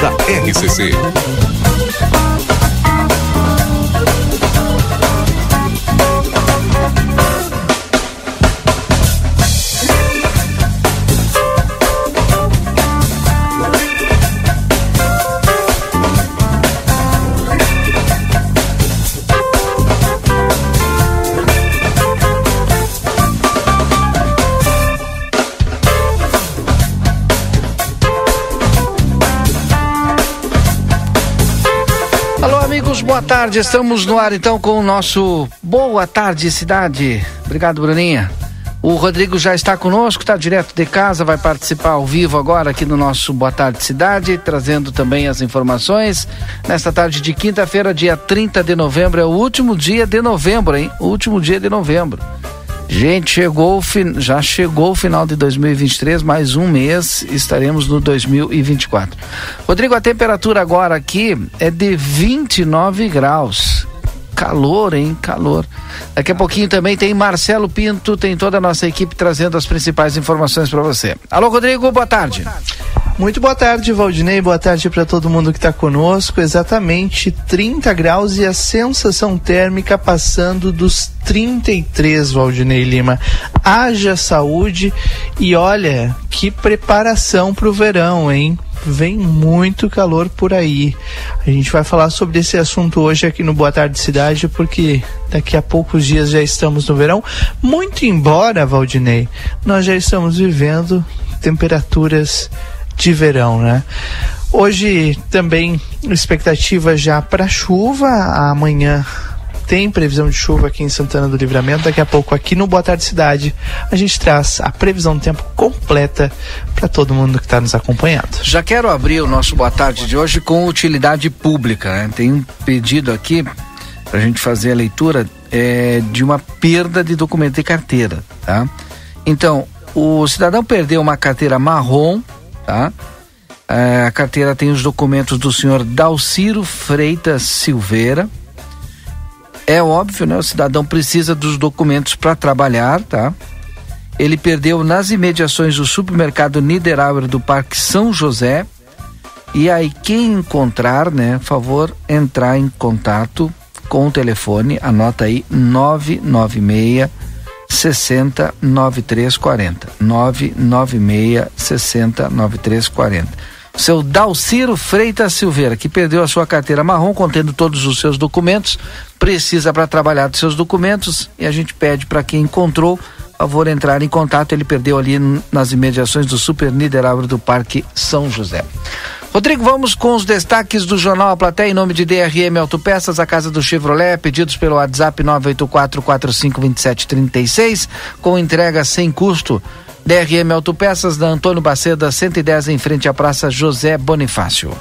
da RCC. Tarde. Estamos no ar então com o nosso Boa Tarde Cidade. Obrigado, Bruninha. O Rodrigo já está conosco, está direto de casa, vai participar ao vivo agora aqui no nosso Boa Tarde Cidade, trazendo também as informações. Nesta tarde de quinta-feira, dia 30 de novembro, é o último dia de novembro, hein? O último dia de novembro. Gente, chegou já chegou o final de 2023, mais um mês, estaremos no 2024. Rodrigo, a temperatura agora aqui é de 29 graus. Calor, hein? Calor. Daqui a pouquinho também tem Marcelo Pinto, tem toda a nossa equipe trazendo as principais informações para você. Alô, Rodrigo, boa tarde. Muito boa tarde, Valdinei. Boa tarde para todo mundo que está conosco. Exatamente 30 graus e a sensação térmica passando dos 33, Valdinei Lima. Haja saúde e olha que preparação para o verão, hein? Vem muito calor por aí. A gente vai falar sobre esse assunto hoje aqui no Boa Tarde Cidade, porque daqui a poucos dias já estamos no verão. Muito embora, Valdinei, nós já estamos vivendo temperaturas de verão, né? Hoje também expectativa já para chuva. Amanhã tem previsão de chuva aqui em Santana do Livramento. Daqui a pouco aqui no Boa Tarde Cidade a gente traz a previsão do tempo completa para todo mundo que está nos acompanhando. Já quero abrir o nosso Boa Tarde de hoje com utilidade pública. Né? Tem um pedido aqui para a gente fazer a leitura é, de uma perda de documento de carteira, tá? Então, o cidadão perdeu uma carteira marrom, tá? É, a carteira tem os documentos do senhor Dalciro Freitas Silveira. É óbvio, né? O cidadão precisa dos documentos para trabalhar, tá? Ele perdeu nas imediações do supermercado Niederauer do Parque São José. E aí, quem encontrar, né, favor entrar em contato com o telefone, anota aí 996 60 9340. 996 60 9340. Seu Dalciro Freitas Silveira, que perdeu a sua carteira marrom contendo todos os seus documentos, precisa para trabalhar dos seus documentos e a gente pede para quem encontrou, favor entrar em contato. Ele perdeu ali nas imediações do Super Niederauer do Parque São José. Rodrigo, vamos com os destaques do Jornal A Platéia em nome de DRM Autopeças, a casa do Chevrolet, pedidos pelo WhatsApp 984452736, com entrega sem custo. DRM Autopeças da Antônio Baceda, 110 em frente à Praça José Bonifácio.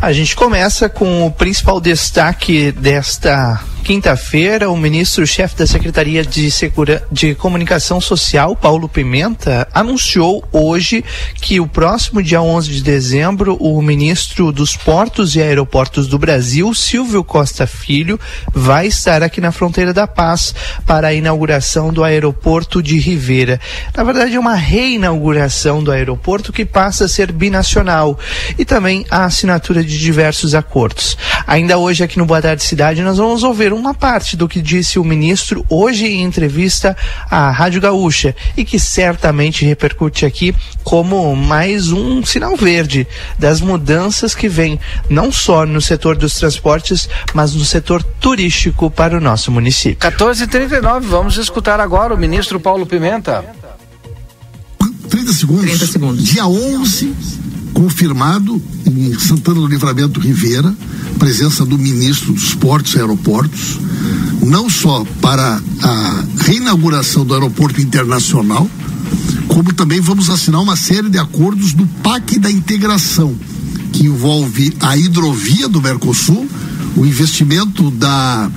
A gente começa com o principal destaque desta quinta-feira, o ministro-chefe da Secretaria de, Segura... de Comunicação Social, Paulo Pimenta, anunciou hoje que o próximo dia 11 de dezembro, o ministro dos Portos e Aeroportos do Brasil, Silvio Costa Filho, vai estar aqui na Fronteira da Paz para a inauguração do aeroporto de Ribeira. Na verdade, é uma reinauguração do aeroporto que passa a ser binacional e também a assinatura de diversos acordos. Ainda hoje aqui no Boa Tarde Cidade, nós vamos ouvir uma parte do que disse o ministro hoje em entrevista à Rádio Gaúcha e que certamente repercute aqui como mais um sinal verde das mudanças que vem não só no setor dos transportes, mas no setor turístico para o nosso município. 14h39, vamos escutar agora o ministro Paulo Pimenta. 30 segundos. 30 segundos. Dia 11, confirmado em Santana do Livramento Rivera, presença do ministro dos Portos e Aeroportos, não só para a reinauguração do aeroporto internacional, como também vamos assinar uma série de acordos do PAC da integração, que envolve a hidrovia do Mercosul, o investimento da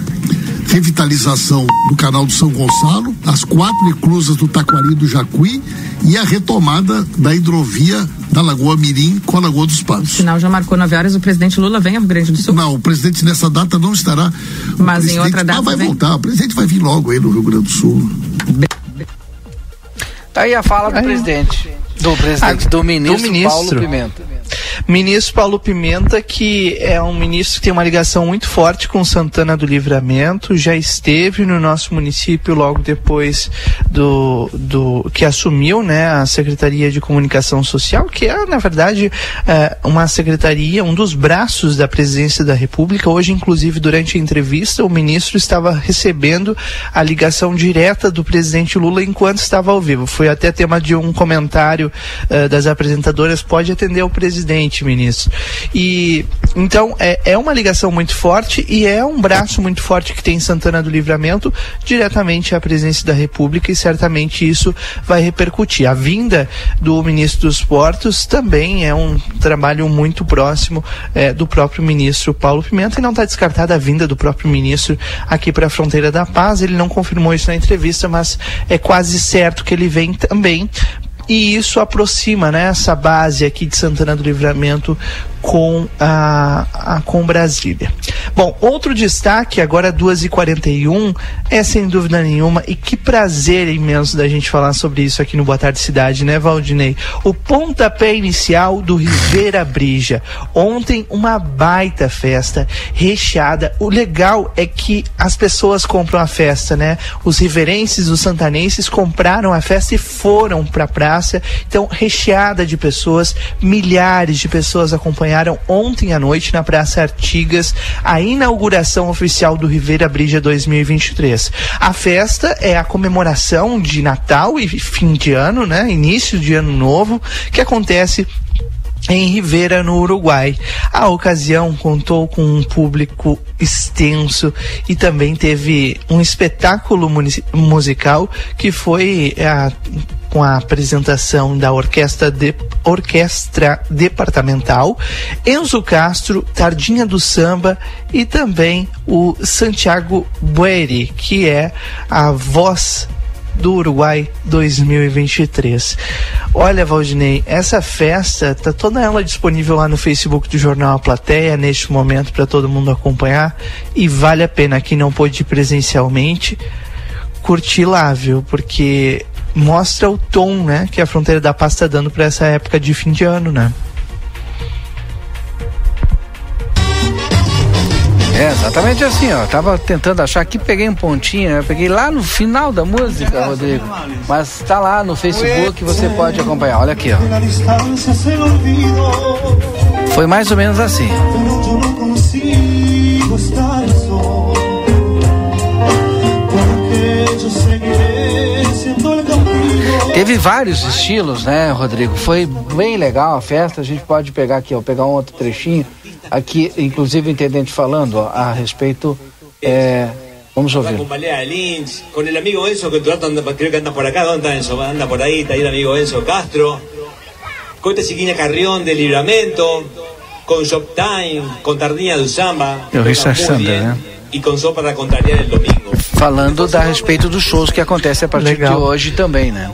revitalização do canal do São Gonçalo, as quatro inclusas do Taquari do Jacuí e a retomada da hidrovia da Lagoa Mirim com a Lagoa dos Patos. O sinal já marcou 9 horas, o presidente Lula vem ao Rio Grande do Sul? Não, o presidente nessa data não estará. Mas em outra data. Ah, vai vem? voltar, o presidente vai vir logo aí no Rio Grande do Sul. Tá aí a fala do Aí. presidente. Do presidente, Ah, do ministro, do ministro. Paulo Pimenta. Ministro Paulo Pimenta, que é um ministro que tem uma ligação muito forte com Santana do Livramento, já esteve no nosso município logo depois do, do que assumiu né, a Secretaria de Comunicação Social, que é, na verdade, é, uma secretaria, um dos braços da presidência da República. Hoje, inclusive, durante a entrevista, o ministro estava recebendo a ligação direta do presidente Lula enquanto estava ao vivo. Foi até tema de um comentário eh, das apresentadoras, pode atender o presidente, ministro. E então é, é uma ligação muito forte e é um braço muito forte que tem Santana do Livramento diretamente à presidência da República e certamente isso vai repercutir. A vinda do ministro dos Portos também é um trabalho muito próximo eh, do próprio ministro Paulo Pimenta e não está descartada a vinda do próprio ministro aqui para a fronteira da paz. Ele não confirmou isso na entrevista, mas é quase certo que ele vem também e isso aproxima né, essa base aqui de Santana do Livramento com a, a com Brasília. Bom, outro destaque agora 2h41 é sem dúvida nenhuma e que prazer imenso da gente falar sobre isso aqui no Boa Tarde Cidade, né, Valdinei? O pontapé inicial do Rivera Brija. Ontem uma baita festa recheada. O legal é que as pessoas compram a festa, né? Os riverenses, os santanenses compraram a festa e foram para a praça. Então, recheada de pessoas, milhares de pessoas acompanharam ontem à noite na Praça Artigas a inauguração oficial do Rivera Brija 2023. A festa é a comemoração de Natal e fim de ano, né? Início de ano novo, que acontece em Rivera, no Uruguai. A ocasião contou com um público extenso e também teve um espetáculo musical que foi é, a com a apresentação da orquestra, de, orquestra departamental, Enzo Castro, Tardinha do Samba e também o Santiago Bueri, que é a voz do Uruguai 2023. Olha, Valdinei, essa festa tá toda ela disponível lá no Facebook do Jornal A Plateia neste momento para todo mundo acompanhar e vale a pena quem não pôde ir presencialmente curtir lá, viu? Porque mostra o tom, né, que a Fronteira da Paz está dando para essa época de fim de ano, né? É, exatamente assim, ó. Tava tentando achar aqui, peguei um pontinho, eu peguei lá no final da música, Rodrigo. Mas tá lá no Facebook, você pode acompanhar. Olha aqui, ó. Foi mais ou menos assim. Teve vários estilos, né, Rodrigo? Foi bem legal a festa. A gente pode pegar aqui, ó, pegar um outro trechinho. Aqui, inclusive, o intendente falando ó, a respeito. É, vamos ouvir. Con Balea Lynch, con el amigo Enzo que rato anda, creo que anda por acá, ¿dónde está Enzo? Anda por ahí, está ahí el amigo Enzo Castro. Con esta chiquina Carrión de Libramento, con Shoptime, con Tardinha do Samba. Eu ri toca muy Sandra, bien, né? Y con Sol para contrariar el domingo. Falando da respeito dos shows que acontecem a partir Legal. de hoje também, né?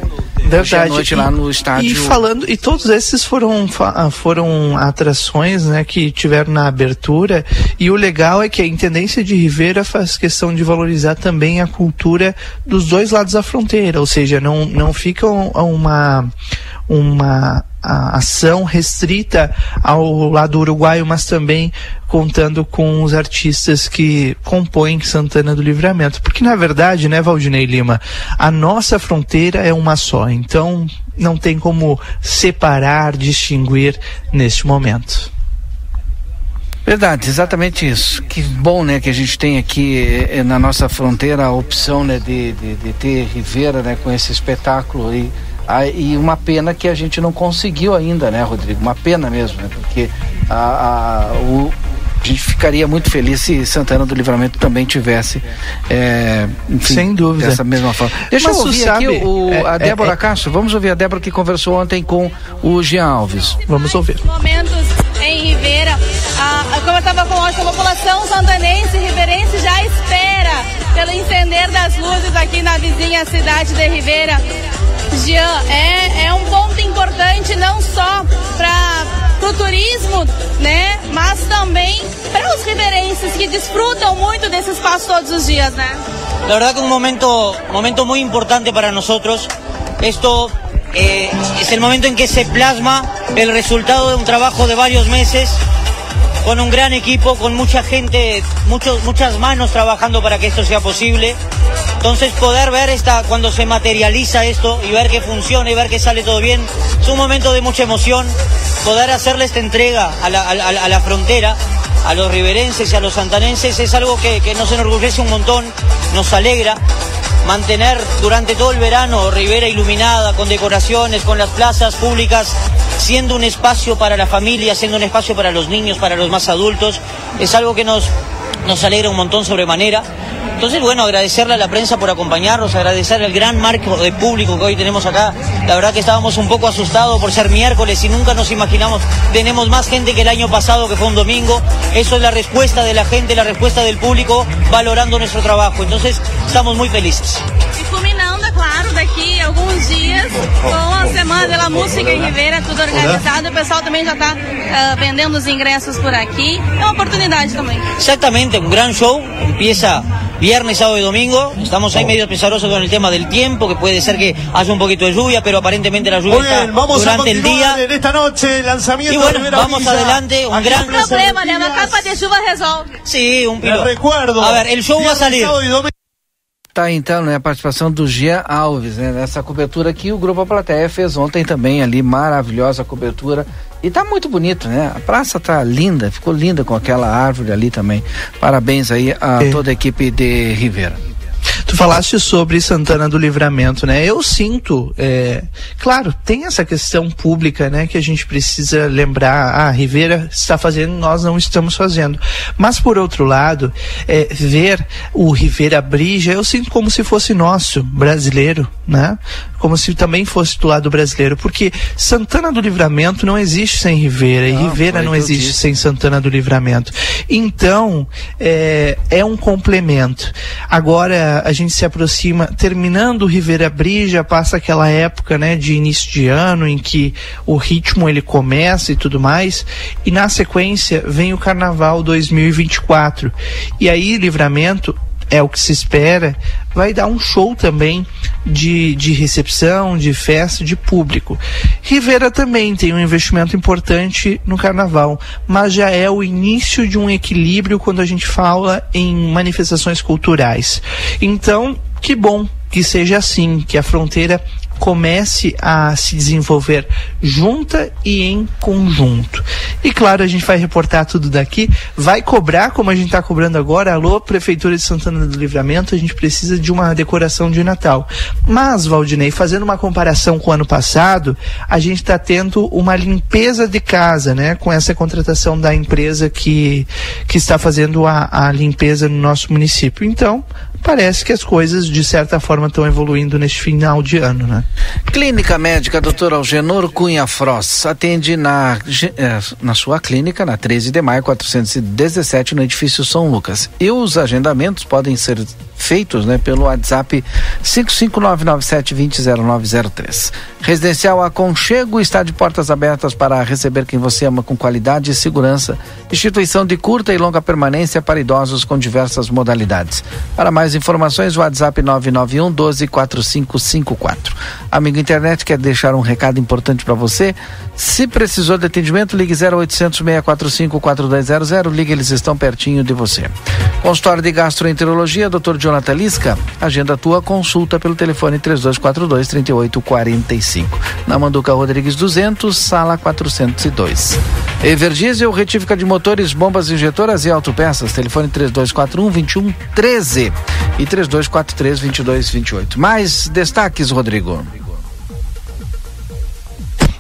Hoje à noite lá no estádio. E falando, e todos esses foram ah, foram atrações, né, que tiveram na abertura. E o legal é que a Intendência de Ribeira faz questão de valorizar também a cultura dos dois lados da fronteira, ou seja, não não fica um- uma uma ação restrita ao lado uruguaio, mas também contando com os artistas que compõem Santana do Livramento. Porque, na verdade, né, Valdinei Lima, a nossa fronteira é uma só. Então, não tem como separar, distinguir neste momento. Verdade, exatamente isso. Que bom, né, que a gente tem aqui eh, na nossa fronteira a opção, né, de, de, de ter Rivera, né, com esse espetáculo e ah, e uma pena que a gente não conseguiu ainda, né, Rodrigo? Uma pena mesmo, né? Porque a, a, o, a gente ficaria muito feliz se Santana do Livramento também tivesse, é, enfim, Sem dúvida. dessa mesma forma. Deixa Mas eu ouvir sabe, aqui o, é- a é- Débora é- Castro. Vamos ouvir a Débora que conversou ontem com o Jean Alves. Vamos ouvir. momentos em Ribeira. Ah, como eu estava falando, a população santanense e riverense já espera pelo incender das luzes aqui na vizinha cidade de Ribeira. Jean, é, é um ponto importante não só para o turismo, né, mas também para os riverenses que desfrutam muito desse espaço todos os dias, né? La verdad que un momento, momento muy importante para nosotros. Esto eh, es el momento en que se plasma el resultado de un trabajo de varios meses con un gran equipo, con mucha gente, muchos, muchas manos trabajando para que esto sea posible. Entonces poder ver esta, cuando se materializa esto y ver que funciona y ver que sale todo bien, es un momento de mucha emoción. Poder hacerle esta entrega a la, a a la frontera, a los riverenses y a los santanenses, es algo que, que nos enorgullece un montón, nos alegra. Mantener durante todo el verano Rivera iluminada, con decoraciones, con las plazas públicas, siendo un espacio para la familia, siendo un espacio para los niños, para los más adultos, es algo que nos, nos alegra un montón sobremanera. Entonces, bueno, agradecerle a la prensa por acompañarnos, agradecer el gran marco de público que hoy tenemos acá. La verdad que estábamos un poco asustados por ser miércoles y nunca nos imaginamos. Tenemos más gente que el año pasado, que fue un domingo. Eso es la respuesta de la gente, la respuesta del público valorando nuestro trabajo. Entonces, estamos muy felices. Claro, daqui a alguns dias, com a Semana da Música em Ribeira, tudo organizado. O pessoal também já está vendendo os ingressos por aqui. É uma oportunidade também. Exactamente, un gran show. Empieza viernes, sábado y domingo. Estamos ahí medio pesarosos con el tema del tiempo, que puede ser que haya un poquito de lluvia, pero aparentemente la lluvia Muy está bien, vamos a durante el día. en esta noche, lanzamiento Y bueno, de vamos Villa. adelante, un Aquí gran- problema, Villas. capa de chuva resolve. Sí, un piloto. recuerdo. A ver, el show va a salir. Tá então, né, a participação do Jean Alves, né, nessa cobertura que o Grupo A Plateia fez ontem também ali, maravilhosa cobertura. E tá muito bonito, né? A praça tá linda, ficou linda com aquela árvore ali também. Parabéns aí a É. toda a equipe de Rivera. Tu falaste sobre Santana do Livramento, né? Eu sinto, é, claro, tem essa questão pública, né, que a gente precisa lembrar. Ah, Rivera está fazendo, nós não estamos fazendo. Mas por outro lado, é, ver o Rivera Brija, eu sinto como se fosse nosso, brasileiro, né? Como se também fosse do lado brasileiro, porque Santana do Livramento não existe sem Rivera e Rivera não existe sem Santana do Livramento. Então, é, é um complemento. Agora a gente se aproxima, terminando o Rivera Brija, passa aquela época, né, de início de ano em que o ritmo ele começa e tudo mais, e na sequência vem o Carnaval 2024. E aí, Livramento é o que se espera, vai dar um show também de, de recepção, de festa, de público. Rivera também tem um investimento importante no carnaval, mas já é o início de um equilíbrio quando a gente fala em manifestações culturais. Então, que bom que seja assim, que a fronteira comece a se desenvolver junta e em conjunto. E claro, a gente vai reportar tudo daqui, vai cobrar como a gente está cobrando agora. Alô, Prefeitura de Santana do Livramento, a gente precisa de uma decoração de Natal. Mas, Valdinei, fazendo uma comparação com o ano passado, a gente está tendo uma limpeza de casa, né? Com essa contratação da empresa que, que está fazendo a, a limpeza no nosso município. Então, parece que as coisas, de certa forma, estão evoluindo neste final de ano, né? Clínica Médica Dr. Algenor Cunha Frost atende na, eh, na sua clínica na 13 de maio 417 no edifício São Lucas. E os agendamentos podem ser feitos né, pelo WhatsApp 55997200903. Residencial Aconchego está de portas abertas para receber quem você ama com qualidade e segurança. Instituição de curta e longa permanência para idosos com diversas modalidades. Para mais informações, WhatsApp 991 124554. Amigo internet, quer deixar um recado importante para você? Se precisou de atendimento, ligue 0800 645 4200. Ligue, eles estão pertinho de você. Consultório de Gastroenterologia, Dr. Jonathan Lisca. Agenda tua consulta pelo telefone 3242 3845. Na Manduca Rodrigues 200, sala 402. Everdiesel, retífica de motores, bombas injetoras e autopeças. Telefone 3241 2113 e 3243 2228. Mais destaques, Rodrigo.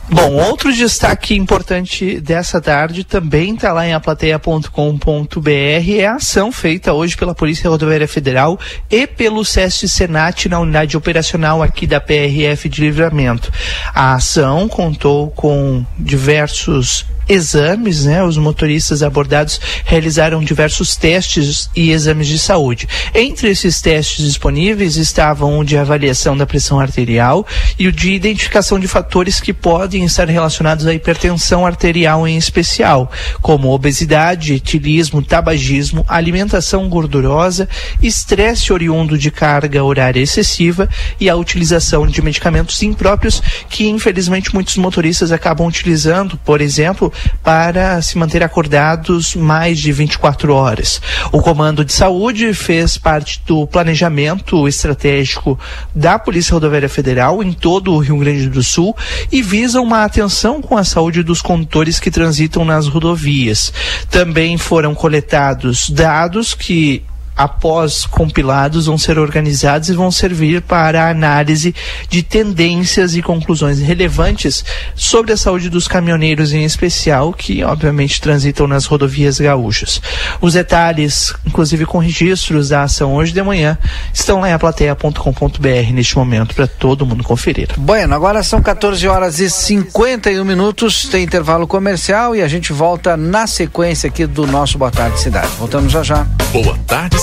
Bom, outro destaque importante dessa tarde também está lá em aplateia.com.br é a ação feita hoje pela Polícia Rodoviária Federal e pelo SESC Senat na unidade operacional aqui da PRF de Livramento. A ação contou com diversos exames, né? Os motoristas abordados realizaram diversos testes e exames de saúde. Entre esses testes disponíveis estavam o de avaliação da pressão arterial e o de identificação de fatores que podem estar relacionados à hipertensão arterial em especial, como obesidade, etilismo, tabagismo, alimentação gordurosa, estresse oriundo de carga horária excessiva e a utilização de medicamentos impróprios que infelizmente muitos motoristas acabam utilizando, por exemplo, para se manter acordados mais de 24 horas. O Comando de Saúde fez parte do planejamento estratégico da Polícia Rodoviária Federal em todo o Rio Grande do Sul e visa uma atenção com a saúde dos condutores que transitam nas rodovias. Também foram coletados dados que após compilados, vão ser organizados e vão servir para a análise de tendências e conclusões relevantes sobre a saúde dos caminhoneiros em especial, que obviamente transitam nas rodovias gaúchas. Os detalhes, inclusive com registros da ação hoje de manhã, estão lá em aplateia.com.br neste momento para todo mundo conferir. Bueno, agora são 14 horas e 51 minutos, tem intervalo comercial e a gente volta na sequência aqui do nosso Boa Tarde Cidade. Voltamos já já. Boa Tarde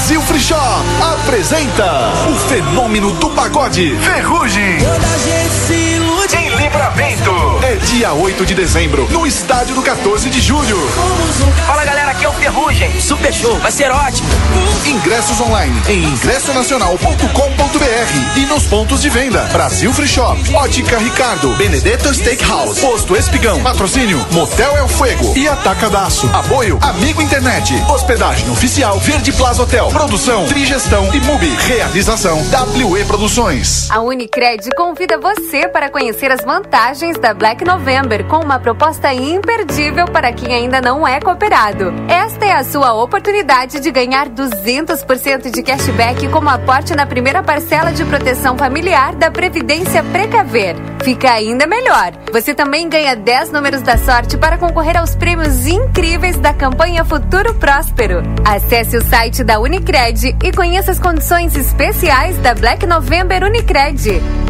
Brasil Free Shop apresenta o fenômeno do pagode Ferrugem. Em Livramento. É dia 8 de dezembro, no estádio do 14 de julho. Fala galera, aqui é o Ferrugem. Super show, vai ser ótimo. Ingressos online em ingressonacional.com.br e nos pontos de venda. Brasil Free Shop, Ótica Ricardo, Benedetto Steakhouse, Posto Espigão, Patrocínio Motel El Fuego e Atacadaço. Apoio Amigo Internet, Hospedagem Oficial Verde Plaza Hotel, Produção Trigestão e Mubi. Realização WE Produções. A Unicred convida você para conhecer as vantagens da Black November com uma proposta imperdível para quem ainda não é cooperado. Esta é a sua oportunidade de ganhar 200% de cashback como aporte na primeira parcela de proteção familiar da Previdência Precaver. Fica ainda melhor. Você também ganha 10 números da sorte para concorrer aos prêmios incríveis da campanha Futuro Próspero. Acesse o site da Unicred e conheça as condições especiais da Black November Unicred.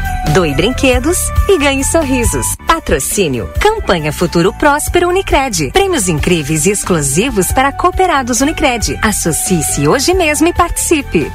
doe brinquedos e ganhe sorrisos. Patrocínio. Campanha Futuro Próspero Unicred. Prêmios incríveis e exclusivos para cooperados Unicred. Associe-se hoje mesmo e participe.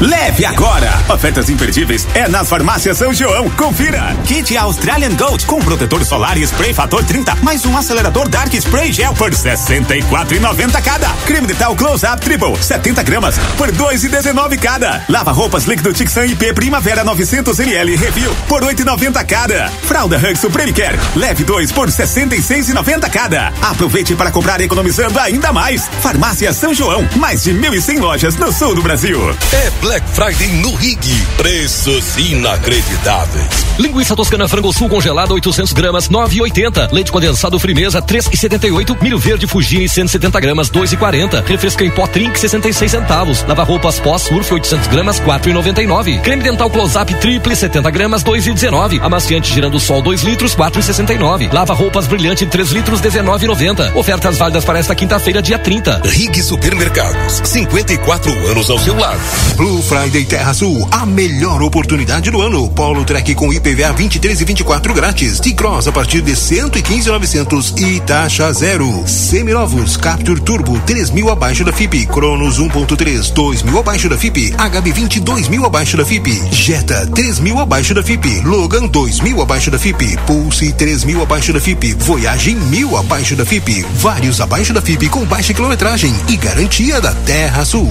Leve agora! Ofertas imperdíveis é nas farmácias São João. Confira! Kit Australian Gold com protetor solar e spray fator 30, mais um acelerador Dark Spray Gel por 64,90 cada. Creme dental Close Up Triple, 70 gramas por 2,19 cada. Lava roupas líquido Tixan IP Primavera 900 ml Review por 8,90 cada. Fralda Hug Supreme Care, leve 2 por 66,90 cada. Aproveite para comprar economizando ainda mais. Farmácia São João, mais de 1.100 lojas no sul do Brasil. É Black Friday no Rig. Preços inacreditáveis. Linguiça toscana frango sul congelada 800 gramas 9,80. Leite condensado frimeza 3,78. Milho verde Fugini 170 gramas 2,40. Refresco em pó Trink 66 centavos. Lava roupas pó Surf 800 gramas 4,99. Creme dental Close Up Triple 70 gramas 2,19. Amaciante girando sol 2 litros 4,69. Lava roupas brilhante 3 litros 19,90. Ofertas válidas para esta quinta-feira dia 30. Rig Supermercados. 54 anos ao seu lado. Blue Friday Terra Sul, a melhor oportunidade do ano. Polo Trek com IPVA 23 e 24 grátis. T-Cross a partir de 115,900 e taxa zero. Seminovos Capture Turbo 3 mil abaixo da FIP. Cronos 1.3 2 mil abaixo da FIP. HB20 2 mil abaixo da FIP. Jetta 3 mil abaixo da FIP. Logan 2 mil abaixo da FIP. Pulse 3 mil abaixo da FIP. Voyage mil abaixo da FIP. Vários abaixo da FIP com baixa quilometragem e garantia da Terra Sul.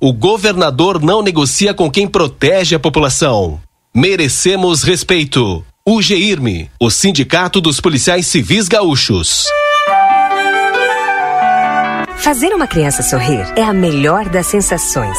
O governador não negocia com quem protege a população. Merecemos respeito. O GIRME, o Sindicato dos Policiais Civis Gaúchos. Fazer uma criança sorrir é a melhor das sensações.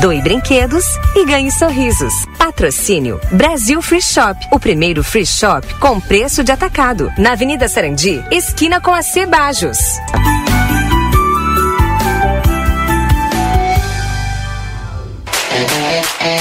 doe brinquedos e ganhe sorrisos. Patrocínio Brasil Free Shop, o primeiro free shop com preço de atacado, na Avenida Sarandi, esquina com a Cebajos.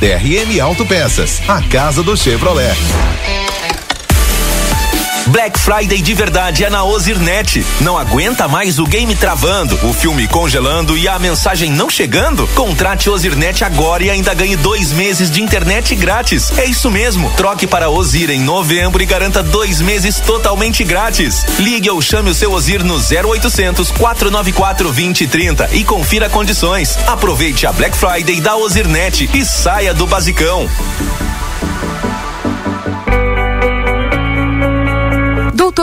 DRM Autopeças, a casa do Chevrolet. Black Friday de verdade é na Ozirnet. Não aguenta mais o game travando, o filme congelando e a mensagem não chegando? Contrate Ozirnet agora e ainda ganhe dois meses de internet grátis. É isso mesmo. Troque para Ozir em novembro e garanta dois meses totalmente grátis. Ligue ou chame o seu Ozir no 0800 494 2030 e confira condições. Aproveite a Black Friday da Ozirnet e saia do basicão.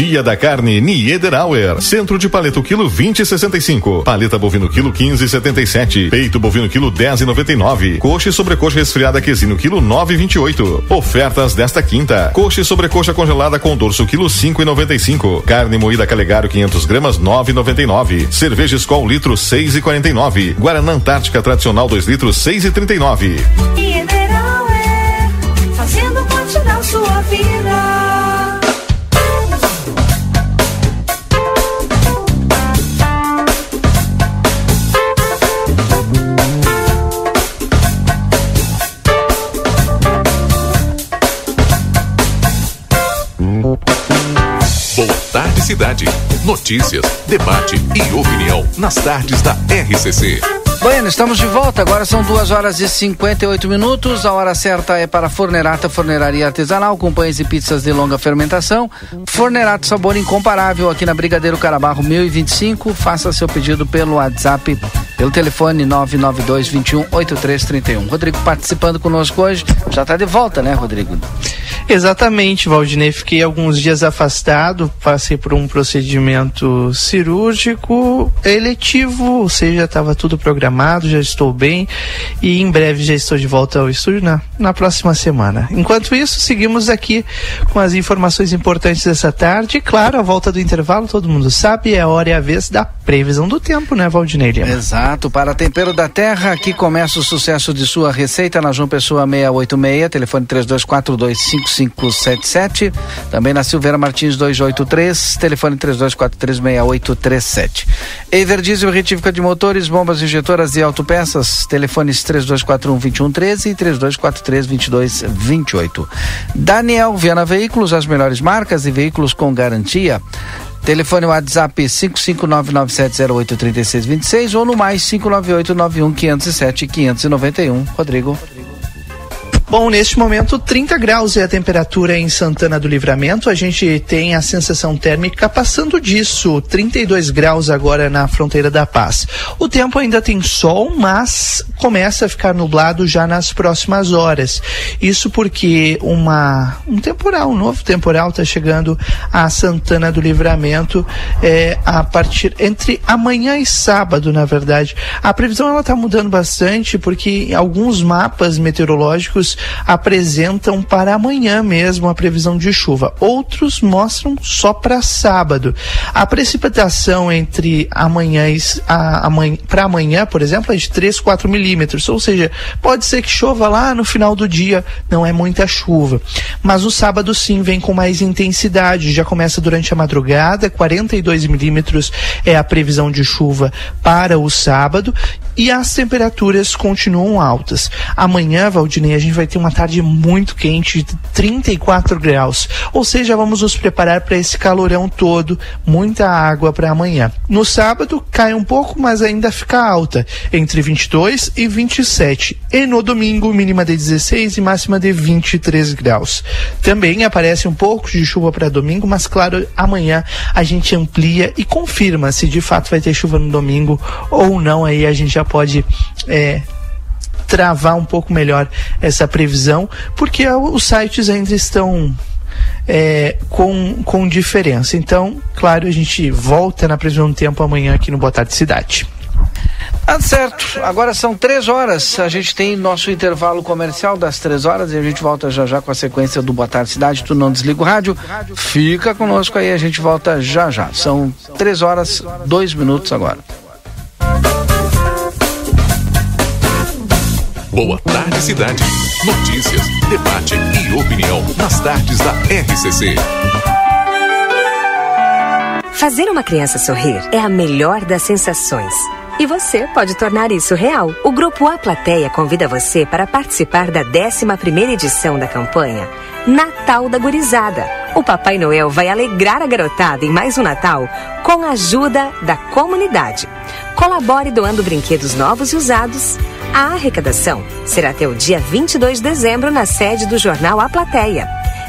Dia da carne Niederauer. Centro de paleta quilo 20,65. Paleta bovino quilo 15,77. Peito bovino quilo 10,99. Coxa e sobrecoxa resfriada quesino quilo 9,28. Ofertas desta quinta. Coxa e sobrecoxa congelada com dorso quilo 5,95. Carne moída Calegaro 500 gramas 9,99. Cerveja Skol litro 6,49. Guaraná Antártica tradicional 2 litros 6,39. Niederauer, fazendo parte da sua vida. Cidade. Notícias, debate e opinião nas tardes da RCC. Bueno, estamos de volta. Agora são duas horas e 58 minutos. A hora certa é para Fornerata Forneraria Artesanal, com pães e pizzas de longa fermentação. Fornerato sabor incomparável aqui na Brigadeiro Carabarro 1025. Faça seu pedido pelo WhatsApp, pelo telefone 992 21 8331. Rodrigo participando conosco hoje. Já está de volta, né, Rodrigo? Exatamente, Valdinei. Fiquei alguns dias afastado, passei por um procedimento cirúrgico eletivo, ou seja, estava tudo programado, já estou bem e em breve já estou de volta ao estúdio na, na próxima semana. Enquanto isso, seguimos aqui com as informações importantes dessa tarde. Claro, a volta do intervalo, todo mundo sabe, é a hora e a vez da previsão do tempo, né, Valdinei? Lima? Exato, para Tempero da Terra, aqui começa o sucesso de sua receita na João Pessoa 686, telefone 32425577, também na Silveira Martins 283, telefone 32436837. Ever Diesel Retífica de Motores, Bombas Injetoras e Autopeças, telefones 3241-2113 e 3243-2228. Daniel Viana Veículos, as melhores marcas e veículos com garantia. Telefone WhatsApp 55997083626 ou no mais 59891507591. Rodrigo. Bom, neste momento 30 graus é a temperatura em Santana do Livramento. A gente tem a sensação térmica passando disso, 32 graus agora na fronteira da Paz. O tempo ainda tem sol, mas começa a ficar nublado já nas próximas horas. Isso porque uma um temporal, um novo temporal está chegando a Santana do Livramento é, a partir entre amanhã e sábado, na verdade. A previsão ela está mudando bastante porque alguns mapas meteorológicos apresentam para amanhã mesmo a previsão de chuva. Outros mostram só para sábado. A precipitação entre amanhã e amanhã, para amanhã, por exemplo, é de 3, 4 milímetros. Ou seja, pode ser que chova lá no final do dia, não é muita chuva. Mas o sábado sim vem com mais intensidade. Já começa durante a madrugada, 42 milímetros é a previsão de chuva para o sábado e as temperaturas continuam altas. Amanhã, Valdinei, a gente vai ter uma tarde muito quente, de 34 graus. Ou seja, vamos nos preparar para esse calorão todo, muita água para amanhã. No sábado cai um pouco, mas ainda fica alta, entre 22 e 27. E no domingo, mínima de 16 e máxima de 23 graus. Também aparece um pouco de chuva para domingo, mas claro, amanhã a gente amplia e confirma se de fato vai ter chuva no domingo ou não. Aí a gente já pode é, travar um pouco melhor essa previsão, porque os sites ainda estão é, com, com diferença. Então, claro, a gente volta na previsão do tempo amanhã aqui no Boa Tarde Cidade. Tá certo, agora são três horas. A gente tem nosso intervalo comercial das três horas e a gente volta já já com a sequência do Boa Tarde Cidade. Tu não desliga o rádio, fica conosco aí, a gente volta já já. São três horas, dois minutos agora. Boa Tarde Cidade. Notícias, debate e opinião nas tardes da RCC. Fazer uma criança sorrir é a melhor das sensações. E você pode tornar isso real. O Grupo A Plateia convida você para participar da 11ª edição da campanha Natal da Gurizada. O Papai Noel vai alegrar a garotada em mais um Natal com a ajuda da comunidade. Colabore doando brinquedos novos e usados. A arrecadação será até o dia 22 de dezembro na sede do jornal A Plateia.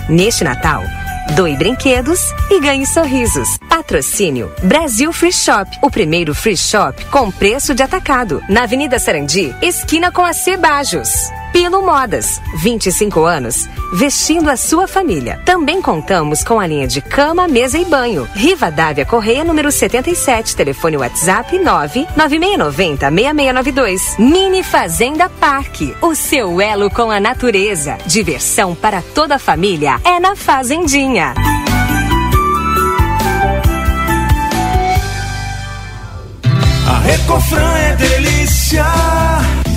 Neste Natal, doe brinquedos e ganhe sorrisos. Patrocínio Brasil Free Shop, o primeiro free shop com preço de atacado, na Avenida Sarandi, esquina com a Cebajos. Pilo Modas, 25 anos, vestindo a sua família. Também contamos com a linha de cama, mesa e banho. Riva Dávia Correia, número 77, telefone WhatsApp 99690 6692. Mini Fazenda Parque, o seu elo com a natureza. Diversão para toda a família é na Fazendinha. A Recofran é delícia.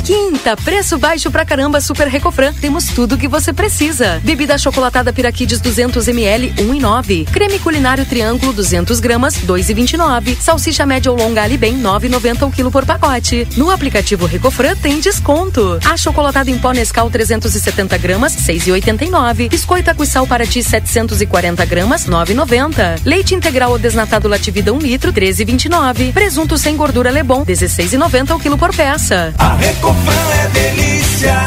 Quinta, preço baixo pra caramba Super Recofran. Temos tudo que você precisa. Bebida chocolatada Piraquides 200 ml, 1,9. Creme culinário Triângulo 200 gramas, 2,29. Salsicha média ou longa Ali Bem, 9,90 o quilo por pacote. No aplicativo Recofran tem desconto. A chocolatada em pó Nescau 370 gramas, 6,89. Biscoito com sal para ti 740 gramas, 9,90. Leite integral ou desnatado Lativida 1 litro, 13,29. Presunto sem gordura Lebon, 16,90 o quilo por peça. A Recofran é delícia.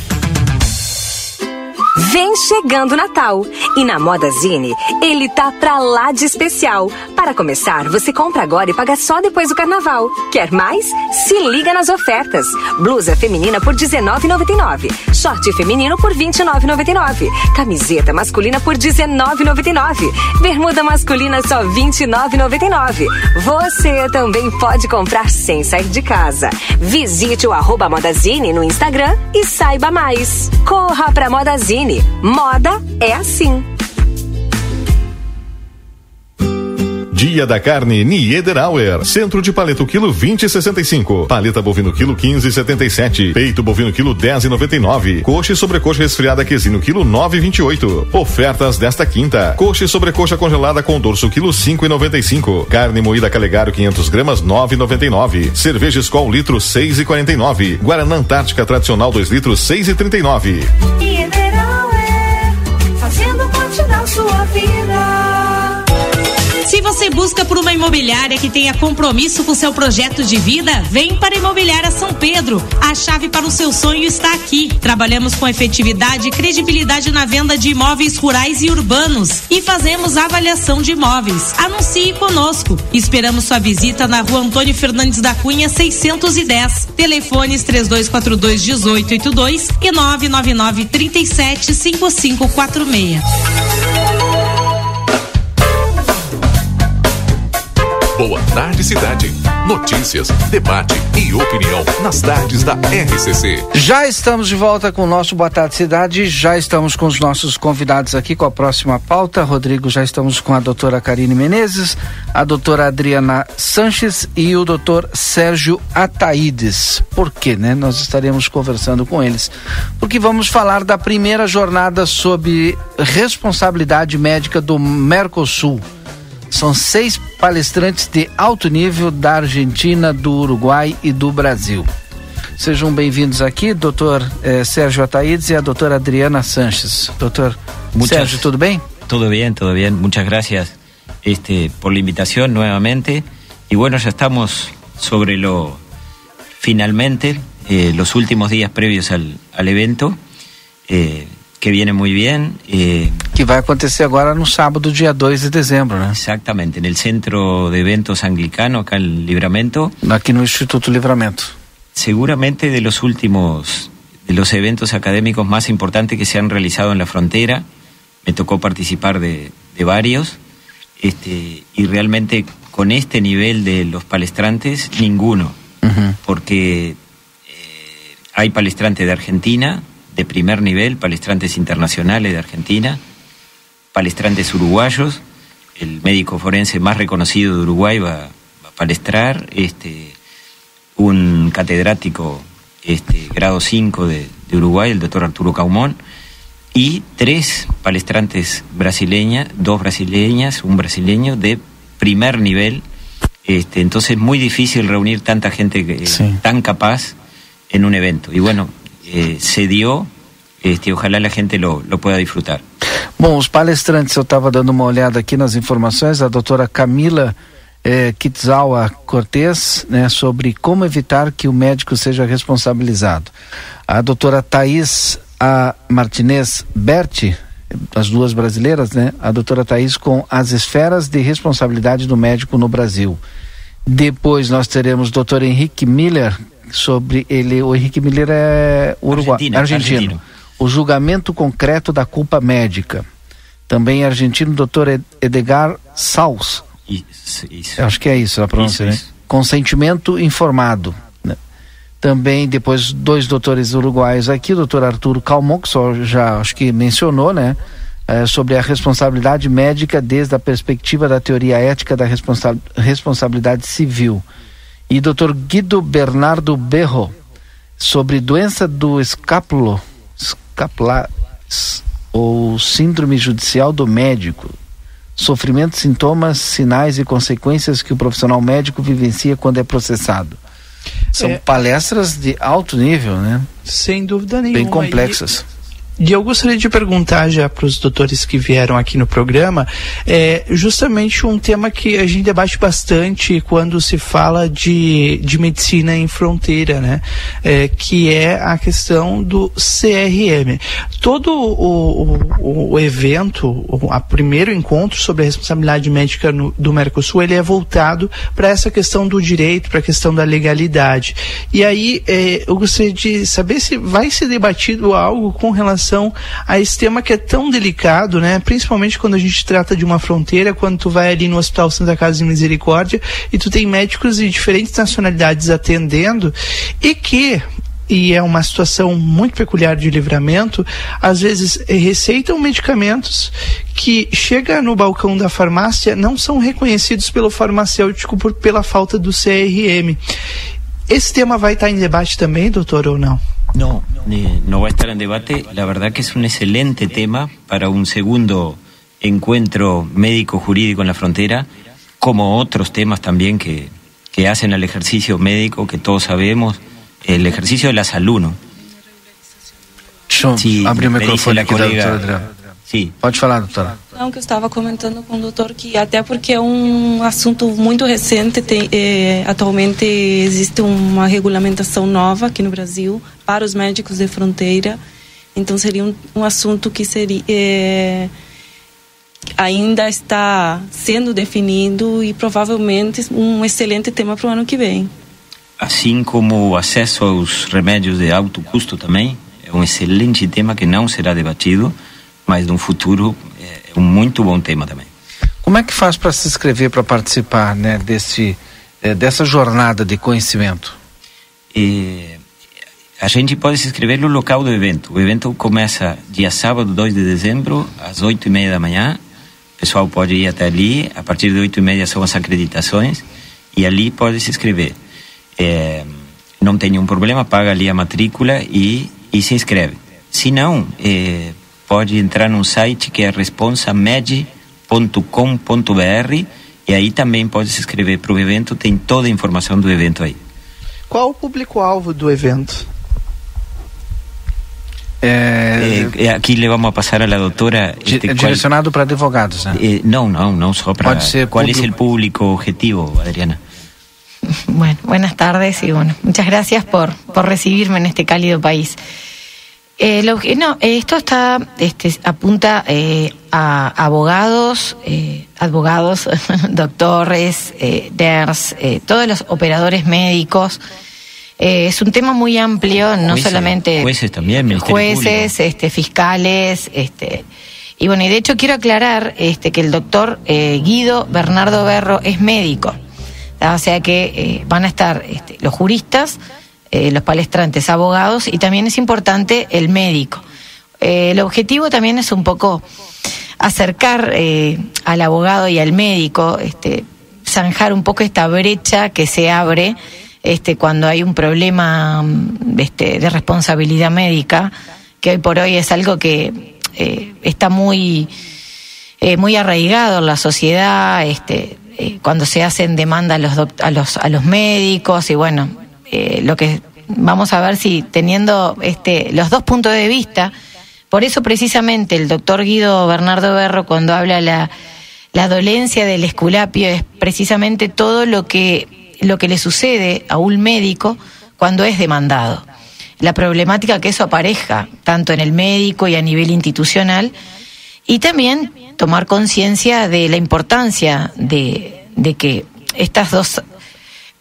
Vem chegando o Natal e na Modazine ele tá pra lá de especial. Para começar, você compra agora e paga só depois do carnaval. Quer mais? Se liga nas ofertas. Blusa feminina por R$19,99. Short feminino por R$29,99. Camiseta masculina por R$19,99. Bermuda masculina só R$29,99. Você também pode comprar sem sair de casa. Visite o arroba Modazine no Instagram e saiba mais. Corra pra Modazine. Moda é assim. Dia da carne Niederauer. Centro de paleta o quilo 20,65. Paleta bovino quilo 15,77. Peito bovino quilo 10,99. Coxa e sobrecoxa resfriada quesino quilo 9,28. Ofertas desta quinta. Coxa e sobrecoxa congelada com dorso quilo 5,95. Carne moída Calegaro 500 gramas 9,99. Cerveja Skol litro 6,49. Guaraná Antártica tradicional 2 litros 6,39. Vida. Se você busca por uma imobiliária que tenha compromisso com seu projeto de vida, vem para a Imobiliária São Pedro. A chave para o seu sonho está aqui. Trabalhamos com efetividade e credibilidade na venda de imóveis rurais e urbanos e fazemos avaliação de imóveis. Anuncie conosco. Esperamos sua visita na rua Antônio Fernandes da Cunha, 610. Telefones 3242 1882 e 999 37 5546. Boa Tarde Cidade. Notícias, debate e opinião nas tardes da RCC. Já estamos de volta com o nosso Boa Tarde Cidade, já estamos com os nossos convidados aqui com a próxima pauta. Rodrigo, já estamos com a doutora Karine Menezes, a doutora Adriana Sanches e o doutor Sérgio Ataídes. Por quê, né? Nós estaremos conversando com eles. Porque vamos falar da primeira jornada sob responsabilidade médica do Mercosul. São seis palestrantes de alto nível da Argentina, do Uruguai e do Brasil. Sejam bem-vindos aqui, doutor eh, Sérgio Ataídes e a doutora Adriana Sanches. Doutor Muchas- Sérgio, tudo bem? Todo bien, todo bien. Muchas gracias este, por la invitación nuevamente. Y bueno, ya estamos sobre lo, finalmente, eh, los últimos días previos al, al evento, eh, que viene muy bien. eh, Que vai acontecer agora no sábado, dia 2 de dezembro, né? exactamente, en el Centro de Eventos Anglicano, acá en Libramento. Aqui no Instituto Livramento. Seguramente de los últimos, de los eventos académicos más importantes que se han realizado en la frontera. Me tocó participar de, de varios. Este, y realmente con este nivel de los palestrantes, ninguno. Porque eh, hay palestrantes de Argentina, de primer nivel, palestrantes internacionales de Argentina, palestrantes uruguayos, el médico forense más reconocido de Uruguay va, va a palestrar, este, un catedrático este, grado 5 de, de Uruguay, el doctor Arturo Caumón, y tres palestrantes brasileñas, dos brasileñas, un brasileño de primer nivel. Este, entonces es muy difícil reunir tanta gente que- tan capaz en un evento. Y bueno, eh, se dio, este, ojalá la gente lo, lo pueda disfrutar. Bom, os palestrantes, eu estava dando uma olhada aqui nas informações, a doutora Camila eh, Kitzawa Cortez, né, sobre como evitar que o médico seja responsabilizado. A doutora Thais a Martinez Berti, as duas brasileiras, né? A doutora Thais com as esferas de responsabilidade do médico no Brasil. Depois nós teremos o doutor Henrique Miller sobre ele. O Henrique Miller é uruguai, Argentino, argentino. O julgamento concreto da culpa médica. Também argentino, doutor Ed- Edgar Saus. Isso, isso. Acho que é isso a pronúncia, Isso, né? isso. Consentimento informado. né? Também depois dois doutores uruguaios aqui, o doutor Arturo Calmon, que só já acho que mencionou, né? eh, sobre a responsabilidade médica desde a perspectiva da teoria ética da responsa responsabilidade civil. E doutor Guido Bernardo Berro, sobre doença do escápulo, escapular, s- ou síndrome judicial do médico. Sofrimento, sintomas, sinais e consequências que o profissional médico vivencia quando é processado. São É. palestras de alto nível, né? Sem dúvida nenhuma. Bem complexas. E eu gostaria de perguntar já para os doutores que vieram aqui no programa, é justamente um tema que a gente debate bastante quando se fala de, de medicina em fronteira, né? É, que é a questão do CRM. Todo o, o, o evento, o a primeiro encontro sobre a responsabilidade médica no- do Mercosul, ele é voltado para essa questão do direito, para a questão da legalidade. E aí é, eu gostaria de saber se vai ser debatido algo com relação a esse tema que é tão delicado, né? Principalmente quando a gente trata de uma fronteira, quando tu vai ali no Hospital Santa Casa de Misericórdia e tu tem médicos de diferentes nacionalidades atendendo e que e é uma situação muito peculiar de livramento, às vezes receitam medicamentos que chega no balcão da farmácia não são reconhecidos pelo farmacêutico por, pela falta do CRM. Esse tema vai estar em debate também, doutor, ou não? No, eh, no va a estar en debate. La verdad que es un excelente tema para un segundo encuentro médico-jurídico en la frontera, como otros temas también que, que hacen al ejercicio médico, que todos sabemos, el ejercicio de la salud, ¿no? Eu Sí, abrir o me dice microfone la colega. Sim. Pode falar, doutora. Não, que eu estava comentando com o doutor que até porque é um assunto muito recente, tem, eh, atualmente existe uma regulamentação nova aqui no Brasil para os médicos de fronteira, então seria um, um assunto que seria eh, ainda está sendo definido e provavelmente um excelente tema para o ano que vem. Assim como o acesso aos remédios de alto custo também, é um excelente tema que não será debatido, mas no futuro é um muito bom tema também. Como é que faz para se inscrever para participar, né, desse eh, dessa jornada de conhecimento? Eh, a gente pode se inscrever no local do evento. O evento começa dia sábado, 2 de dezembro, às 8 e meia da manhã. O pessoal pode ir até ali. A partir de 8 e meia são as acreditações. E ali pode se inscrever. Eh, não tem nenhum problema, paga ali a matrícula e, e se inscreve. Se não, eh, pode entrar no site que é responsamed.com.br e aí também pode se inscrever para o evento. Tem toda a informação do evento aí. Qual o público-alvo do evento? Eh, eh, aquí le vamos a pasar a. Di- este, cuál- direcionado para advogados, né? eh, no, no, no, solo para. Puede ser ¿Cuál es público. el público objetivo, Adriana? Bueno, buenas tardes y bueno, muchas gracias por, por recibirme en este cálido país. Eh, lo no, eh, esto está, este, apunta eh, a abogados, eh, abogados, doctores, eh, NERS, eh, todos los operadores médicos. Es un tema muy amplio, no Jueces, solamente Jueces también, Ministerio jueces, este, fiscales, este, y bueno, y de hecho quiero aclarar este, que el doctor Guido Bernardo Berro es médico, o sea que van a estar este, los juristas, eh, los palestrantes, abogados y también es importante el médico. Eh, el objetivo también es un poco acercar eh, al abogado y al médico, este, zanjar un poco esta brecha que se abre este, cuando hay un problema mm, este, de responsabilidad médica, que hoy por hoy es algo que eh, está muy, eh, muy arraigado en la sociedad, este, cuando se hacen demanda a los, a los, a los médicos y bueno, eh, lo que vamos a ver si teniendo este, los dos puntos de vista, por eso precisamente el doctor Guido Bernardo Berro cuando habla la, la dolencia del esculapio es precisamente todo lo que, lo que le sucede a un médico cuando es demandado. La problemática que eso apareja, tanto en el médico y a nivel institucional, y también tomar conciencia de la importancia de, de que estas dos,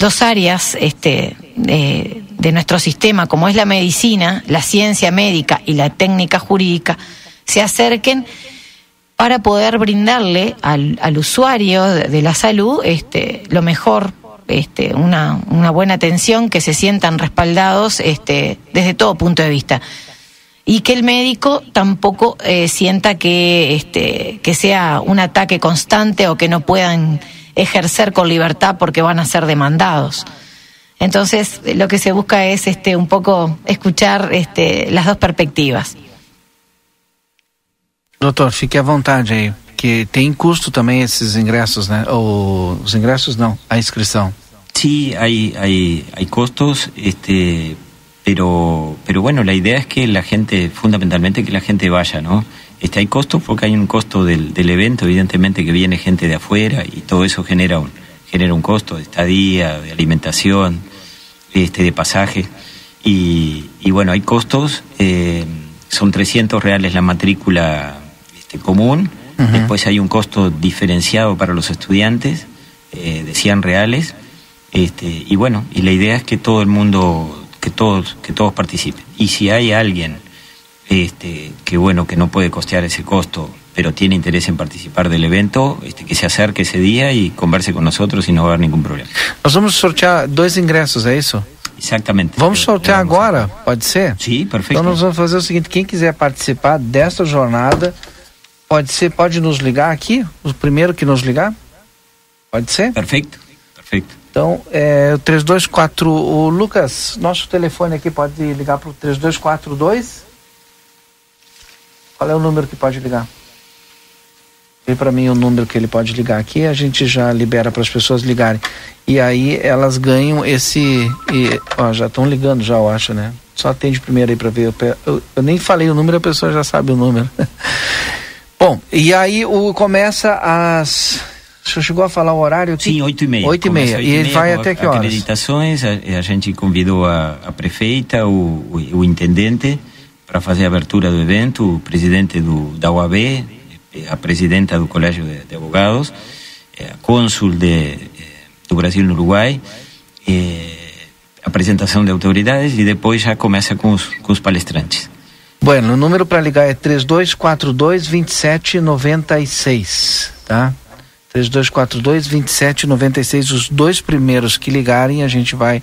dos áreas este, de, nuestro sistema, como es la medicina, la ciencia médica y la técnica jurídica, se acerquen para poder brindarle al, al usuario de la salud este, lo mejor, este, una, una buena atención, que se sientan respaldados este, desde todo punto de vista. Y que el médico tampoco eh, sienta que, este, que sea un ataque constante o que no puedan ejercer con libertad porque van a ser demandados. Entonces, lo que se busca es este, un poco escuchar este, las dos perspectivas. Doutor, fique à vontade aí, que tem custo também esses ingressos, né? Ou, os ingressos não, a inscrição. Sí, hay, hay, hay costos, este, pero, pero bueno, la idea es que la gente, fundamentalmente que la gente vaya, ¿no? Este, hay costos porque hay un costo del, del evento, evidentemente que viene gente de afuera y todo eso genera un, genera un costo de estadía, de alimentación, este, de pasaje. Y, y bueno, hay costos, eh, son 300 reales la matrícula este, común, después hay un costo diferenciado para los estudiantes eh, de 100 reales, este, y bueno, y la idea es que todo el mundo, que todos, que todos participen. Y si hay alguien este, que bueno, que no puede costear ese costo, pero tiene interés en participar del evento, este, que se acerque ese día y converse con nosotros y no va a haber ningún problema. Nós vamos sortear dois ingressos, é isso? Exatamente. Vamos sortear agora, pode ser? Sim, perfeito. Então nós vamos fazer o seguinte, quem quiser participar desta jornada, pode ser, pode nos ligar aqui, o primeiro que nos ligar? Pode ser? Perfeito, perfeito. Então, é o 324, o Lucas, nosso telefone aqui pode ligar para o 3242. Qual é o número que pode ligar? Vê para mim o número que ele pode ligar aqui, a gente já libera para as pessoas ligarem. E aí elas ganham esse. E, ó, já estão ligando, já eu acho, né? Só atende primeiro aí para ver. Eu, eu- nem falei o número, a pessoa já sabe o número. Bom, e aí o começa às. Você chegou a falar o horário aqui? Sim, 8 e meia. 8 e meia. oito E ele vai até que horas? Acreditações, a, a gente convidou a, a prefeita, o, o, o intendente, para fazer a abertura do evento, o presidente do, da UAB, a presidenta do Colégio de, de Advogados, eh, a cônsul de, eh, do Brasil no Uruguai, eh, apresentação de autoridades e depois já começa com os, com os palestrantes. Bueno, o número para ligar é 3242 2796, tá? 3242 2796. Os dois primeiros que ligarem, a gente vai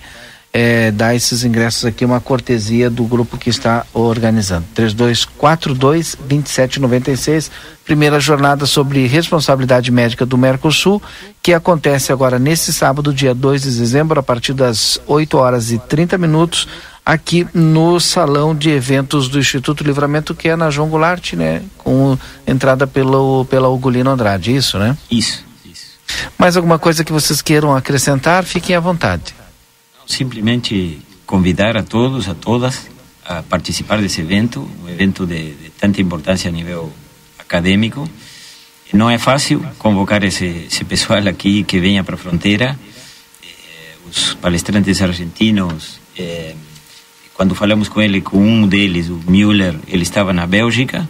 eh, dar esses ingressos aqui, uma cortesia do grupo que está organizando. 3242 2796. Primeira jornada sobre responsabilidade médica do Mercosul, que acontece agora nesse sábado, dia 2 de dezembro, a partir das 8 horas e 30 minutos aqui no salão de eventos do Instituto Livramento, que é na João Goulart, né? Com entrada pelo, pela Ugolino Andrade, isso, né? Isso, Mais alguma coisa que vocês queiram acrescentar? Fiquem à vontade. Simplesmente convidar a todos, a todas, a participar desse evento, um evento de, de tanta importância a nível acadêmico. Não é fácil convocar esse, esse pessoal aqui que venha para a fronteira. Eh, os palestrantes argentinos, eh, quando falamos com ele, com um deles, o Müller, ele estava na Bélgica.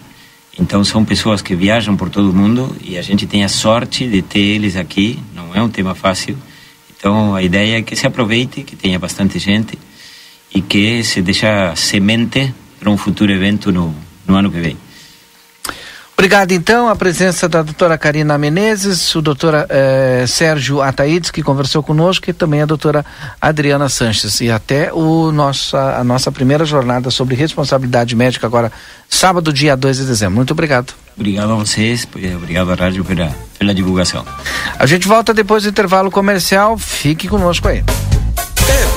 Então são pessoas que viajam por todo o mundo e a gente tem a sorte de ter eles aqui. Não é um tema fácil. Então a ideia é que se aproveite, que tenha bastante gente e que se deixa semente para um futuro evento no, no ano que vem. Obrigado, então, a presença da doutora Karina Menezes, o doutor eh, Sérgio Ataídes, que conversou conosco, e também a doutora Adriana Sanches. E até o nossa, a nossa primeira jornada sobre responsabilidade médica, agora, sábado, dia 2 de dezembro. Muito obrigado. Obrigado a vocês, eh, obrigado à rádio pela, pela divulgação. A gente volta depois do intervalo comercial. Fique conosco aí.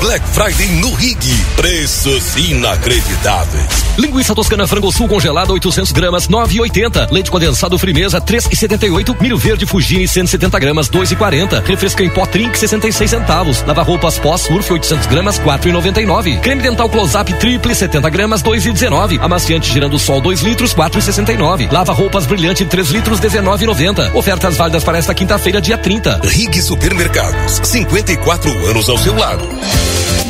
Black Friday no Rig. Preços inacreditáveis. Linguiça toscana frango sul congelada 800 gramas 9,80. Leite condensado frimeza 3,78. Milho verde Fugini 170 gramas 2,40. Refresco em pó Trink 66 centavos. Lava roupas pó Surf 800 gramas 4,99. Creme dental Close Up Triple 70 gramas 2,19. Amaciante girando sol 2 litros 4,69. Lava roupas brilhante 3 litros 19,90. Ofertas válidas para esta quinta-feira dia 30. Rig Supermercados. 54 anos ao seu lado.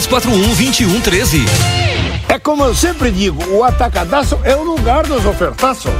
3241 2113. É como eu sempre digo, o atacadaço é o lugar dos ofertaços.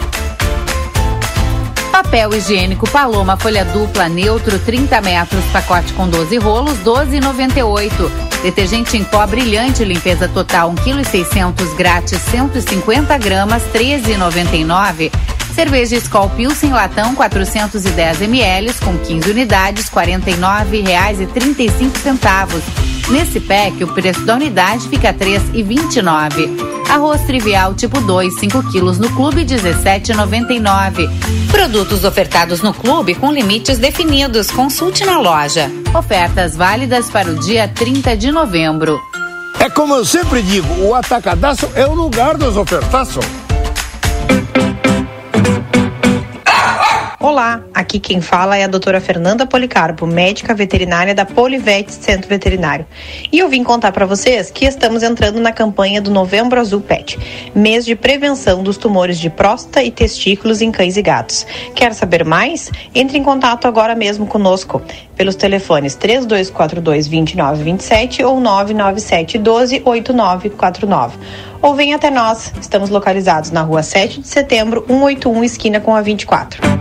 Papel higiênico Paloma folha dupla neutro 30 metros, pacote com 12 rolos, 12,98. Detergente em pó brilhante, limpeza total 1,6 kg grátis, 150 gramas, 13,99. Cerveja Skol Pilsen latão 410 ml com 15 unidades, R$ 49,35. Nesse pack, o preço da unidade fica R$ 3,29. Arroz trivial tipo 2, 5 quilos no clube, 17,99. Produtos ofertados no clube com limites definidos. Consulte na loja. Ofertas válidas para o dia 30 de novembro. É como eu sempre digo, o atacadaço é o lugar dos ofertaços. Olá, aqui quem fala é a doutora Fernanda Policarpo, médica veterinária da Polivete Centro Veterinário. E eu vim contar para vocês que estamos entrando na campanha do Novembro Azul Pet, mês de prevenção dos tumores de próstata e testículos em cães e gatos. Quer saber mais? Entre em contato agora mesmo conosco pelos telefones 3242 2927 ou 997 12 8949 ou venha até nós. Estamos localizados na rua 7 de setembro, 181, esquina com a 24.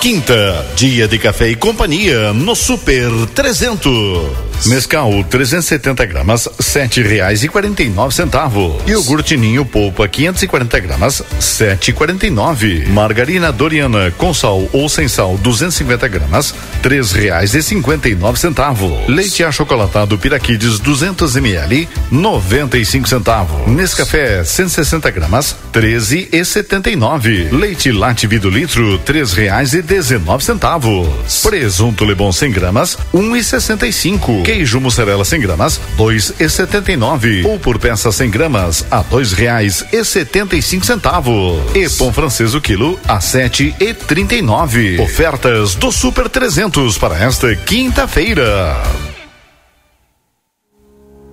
Quinta, dia de café e companhia no Super 300. Mescal 370 gramas, sete reais e quarenta e nove centavos. Iogurte Ninho Polpa 540 gramas, sete e quarenta e nove. Margarina Doriana com sal ou sem sal 250 gramas, três reais e cinquenta e nove centavos. Leite achocolatado Piraquides 200 ml, 95 centavos. Nescafé 160 gramas, 13 e 79. Leite Late Vido litro, três reais e 19 centavos. Presunto Lebon 100 gramas, um e sessenta e cinco. Queijo mussarela 100 gramas, dois e setenta e nove. Ou por peça 100 gramas, a dois reais e setenta e cinco centavos. E pão francês o quilo a sete e trinta e nove. Ofertas do Super 300 para esta quinta-feira.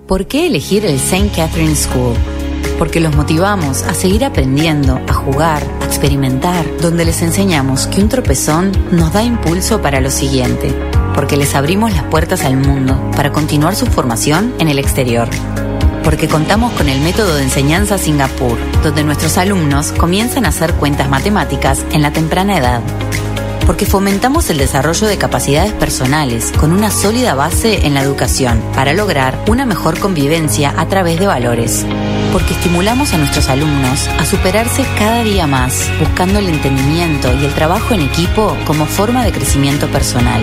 ¿Por qué elegir el St. Catherine School? Porque los motivamos a seguir aprendiendo, a jugar, a experimentar, donde les enseñamos que un tropezón nos da impulso para lo siguiente. Porque les abrimos las puertas al mundo para continuar su formación en el exterior. Porque contamos con el método de enseñanza Singapur, donde nuestros alumnos comienzan a hacer cuentas matemáticas en la temprana edad porque fomentamos el desarrollo de capacidades personales con una sólida base en la educación para lograr una mejor convivencia a través de valores. Porque estimulamos a nuestros alumnos a superarse cada día más, buscando el entendimiento y el trabajo en equipo como forma de crecimiento personal.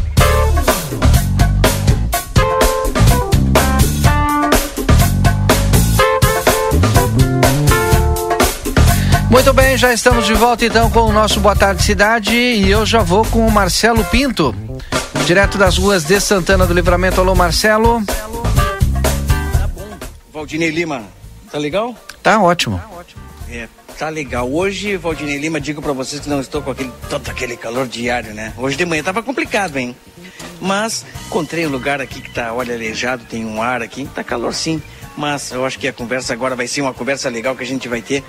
Muito bem, já estamos de volta então com o nosso Boa Tarde Cidade e eu já vou com o Marcelo Pinto, direto das ruas de Santana do Livramento. Alô, Marcelo. Valdinei Lima, tá legal? Tá ótimo. É, tá legal. Hoje, Valdinei Lima, digo pra vocês que não estou com aquele, todo aquele calor diário, né? Hoje de manhã tava complicado, hein? Mas encontrei um lugar aqui que tá, olha, aleijado, tem um ar aqui, tá calor sim. Mas eu acho que a conversa agora vai ser uma conversa legal que a gente vai ter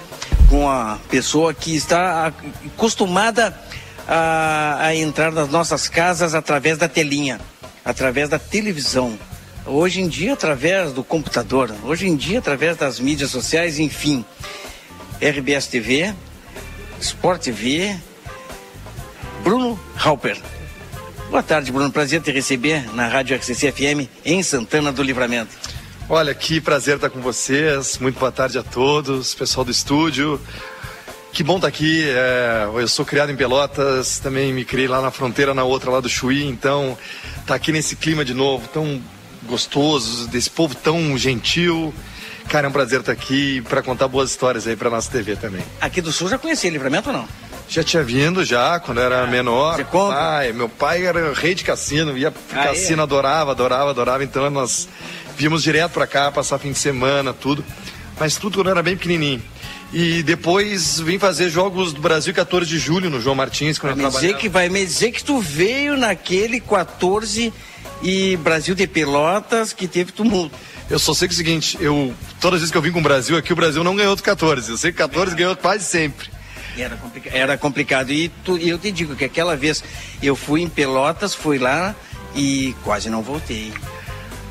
com a pessoa que está acostumada a, a entrar nas nossas casas através da telinha, através da televisão. Hoje em dia, através do computador, hoje em dia, através das mídias sociais, enfim. RBS TV, Sport TV, Bruno Halper. Boa tarde, Bruno. Prazer te receber na Rádio RCC FM em Santana do Livramento. Olha, que prazer estar com vocês. Muito boa tarde a todos, pessoal do estúdio. Que bom estar aqui. É, eu sou criado em Pelotas, também me criei lá na fronteira, na outra lá do Chuí. Então, tá aqui nesse clima de novo, tão gostoso, desse povo tão gentil. Cara, é um prazer estar aqui para contar boas histórias aí para nossa TV também. Aqui do Sul já conhecia Livramento ou não? Já tinha vindo já, quando era menor. Você? Pai, meu pai era rei de cassino, ia pro Ah, é? cassino, adorava, adorava, adorava. Então nós víamos direto pra cá, passar fim de semana, tudo. Mas tudo quando era bem pequenininho. E depois vim fazer Jogos do Brasil 14 de julho no João Martins, quando Vai eu me dizer trabalhava. que vai me dizer que tu veio naquele 14 e Brasil de Pelotas que teve tumulto. Eu só sei que é o seguinte, eu todas as vezes que eu vim com o Brasil aqui, o Brasil não ganhou do 14. Eu sei que 14 ganhou quase sempre. Era, complica- era complicado. E, tu- eu te digo que aquela vez eu fui em Pelotas, fui lá e quase não voltei.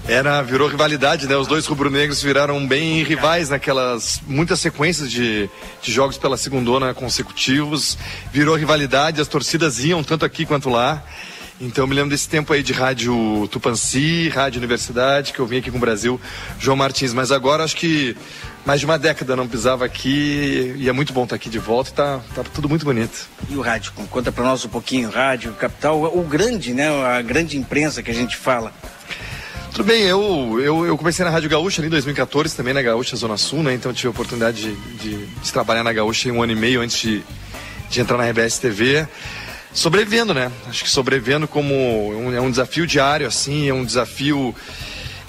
Era, virou rivalidade, né? Os dois rubro-negros viraram bem rivais naquelas muitas sequências de, de jogos pela segundona consecutivos. Virou rivalidade, as torcidas iam tanto aqui quanto lá. Então me lembro desse tempo aí de rádio Tupanci, rádio Universidade, que eu vim aqui com o Brasil, João Martins. Mas agora acho que mais de uma década não pisava aqui e é muito bom estar aqui de volta e tá, tá tudo muito bonito. E o rádio, conta pra nós um pouquinho, rádio, capital, o grande, né? A grande imprensa que a gente fala. Tudo bem, eu, eu, eu comecei na Rádio Gaúcha ali em 2014, também na Gaúcha Zona Sul, né? Então tive a oportunidade de, de, de trabalhar na Gaúcha um ano e meio antes de, de entrar na RBS TV. Sobrevivendo, né? Acho que sobrevivendo como um, é um desafio diário, assim, é um desafio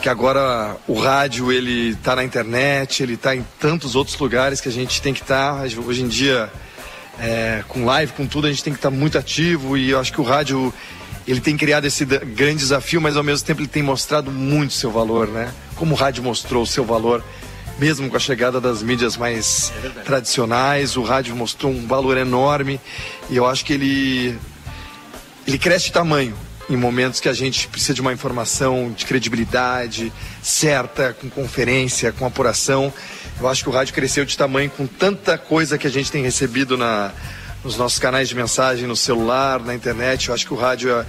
que agora o rádio ele tá na internet, ele tá em tantos outros lugares que a gente tem que estar. Hoje em dia, é, com live, com tudo, a gente tem que estar muito ativo e eu acho que o rádio ele tem criado esse grande desafio, mas ao mesmo tempo ele tem mostrado muito seu valor, né? Como o rádio mostrou o seu valor, mesmo com a chegada das mídias mais tradicionais, o rádio mostrou um valor enorme e eu acho que ele ele cresce de tamanho em momentos que a gente precisa de uma informação de credibilidade certa, com conferência, com apuração. Eu acho que o rádio cresceu de tamanho com tanta coisa que a gente tem recebido na, nos nossos canais de mensagem, no celular, na internet. Eu acho que o rádio é,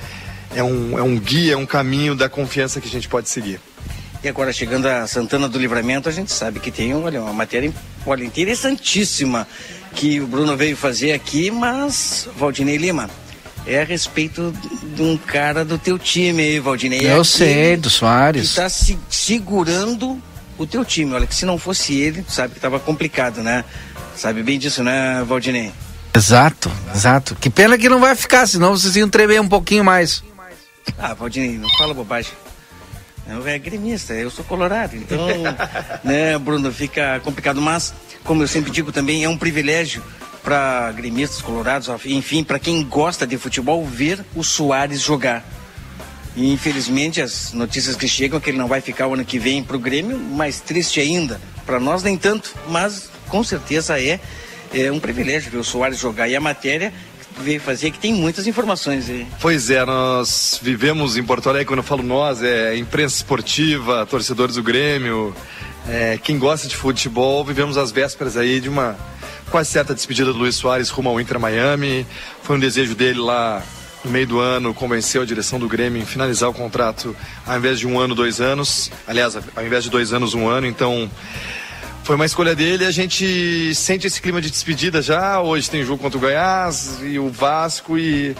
é um, é um guia, é um caminho da confiança que a gente pode seguir. E agora chegando a Santana do Livramento, a gente sabe que tem olha, uma matéria olha, interessantíssima que o Bruno veio fazer aqui, mas Valdinei Lima, é a respeito de um cara do teu time aí, Valdinei. É Eu sei, do Que Soares. está se segurando o teu time. Olha, que se não fosse ele, tu sabe que estava complicado, né? Sabe bem disso, né, Valdinei? Exato, exato. Que pena que não vai ficar, senão vocês iam tremer um pouquinho mais. Ah, Valdinei, não fala bobagem. Eu é gremista, eu sou colorado, então, né, Bruno, fica complicado. Mas, como eu sempre digo também, é um privilégio para gremistas colorados, enfim, para quem gosta de futebol, ver o Soares jogar. E infelizmente as notícias que chegam é que ele não vai ficar o ano que vem para o Grêmio, mais triste ainda. Para nós nem tanto, mas com certeza é, é um privilégio ver o Soares jogar. E a matéria veio fazer, que tem muitas informações aí. Pois é, nós vivemos em Porto Alegre, quando eu falo nós, é imprensa esportiva, torcedores do Grêmio, é, quem gosta de futebol, vivemos as vésperas aí de uma quase certa despedida do Luiz Soares rumo ao Inter Miami. Foi um desejo dele lá no meio do ano, convenceu a direção do Grêmio em finalizar o contrato ao invés de um ano, dois anos. Aliás, ao invés de dois anos, um ano. Então, foi uma escolha dele. A gente sente esse clima de despedida já. Hoje tem jogo contra o Goiás e o Vasco e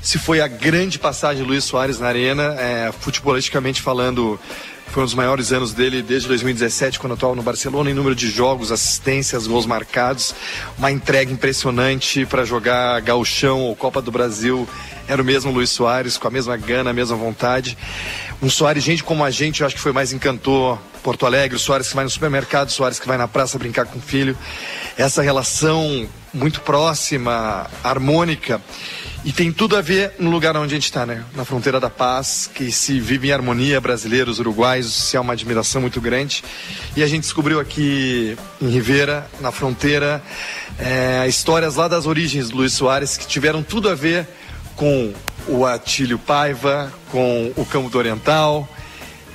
se foi a grande passagem de Luiz Soares na arena, é, futebolisticamente falando, foi um dos maiores anos dele desde 2017, quando atuava no Barcelona, em número de jogos, assistências, gols marcados. Uma entrega impressionante para jogar Gauchão ou Copa do Brasil. Era o mesmo Luiz Soares, com a mesma gana, a mesma vontade. Um Soares, gente como a gente, eu acho que foi mais encantou Porto Alegre, o Soares que vai no supermercado, o Soares que vai na praça brincar com o filho. Essa relação muito próxima, harmônica. E tem tudo a ver no lugar onde a gente está, né? Na fronteira da paz, que se vive em harmonia, brasileiros, uruguaios, se é uma admiração muito grande. E a gente descobriu aqui em Rivera, na fronteira, é, histórias lá das origens do Luiz Soares que tiveram tudo a ver com o Atílio Paiva, com o Campo do Oriental,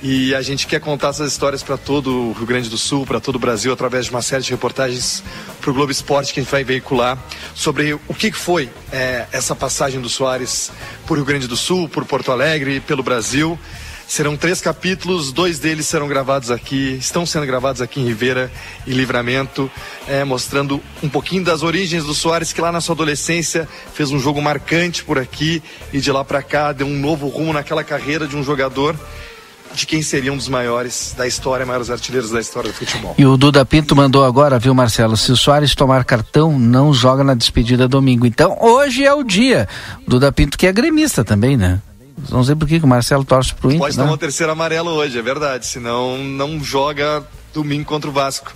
e a gente quer contar essas histórias para todo o Rio Grande do Sul, para todo o Brasil, através de uma série de reportagens para o Globo Esporte que a gente vai veicular sobre o que foi é, essa passagem do Soares por Rio Grande do Sul, por Porto Alegre, pelo Brasil. Serão três capítulos, dois deles serão gravados aqui, estão sendo gravados aqui em Ribeira e Livramento, é, mostrando um pouquinho das origens do Soares, que lá na sua adolescência fez um jogo marcante por aqui e de lá para cá deu um novo rumo naquela carreira de um jogador de quem seria um dos maiores da história, maiores artilheiros da história do futebol. E o Duda Pinto mandou agora, viu, Marcelo? Se o Soares tomar cartão, não joga na despedida domingo. Então, hoje é o dia. O Duda Pinto que é gremista também, né? Não sei por que o Marcelo torce pro Inter. Pode né? tomar o terceiro amarelo hoje, é verdade. Senão não joga domingo contra o Vasco.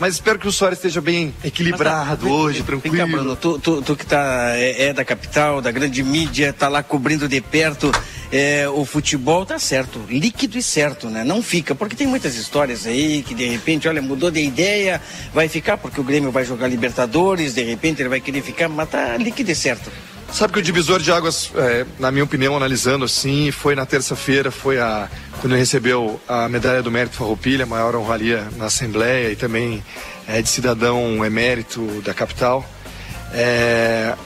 Mas espero que o Soares esteja bem equilibrado Mas, hoje, vem, tranquilo. Vem cá, Bruno, tu, tu, tu que tá, é, é, da capital, da grande mídia, tá lá cobrindo de perto é, o futebol, tá certo, líquido e certo, né? Não fica, porque tem muitas histórias aí que de repente, olha, mudou de ideia, vai ficar porque o Grêmio vai jogar Libertadores, de repente ele vai querer ficar, mas tá líquido e certo. Sabe que o divisor de águas, é, na minha opinião, analisando assim, foi na terça-feira, foi a quando ele recebeu a medalha do mérito Farroupilha, maior honraria na Assembleia e também é, de cidadão emérito da capital. É,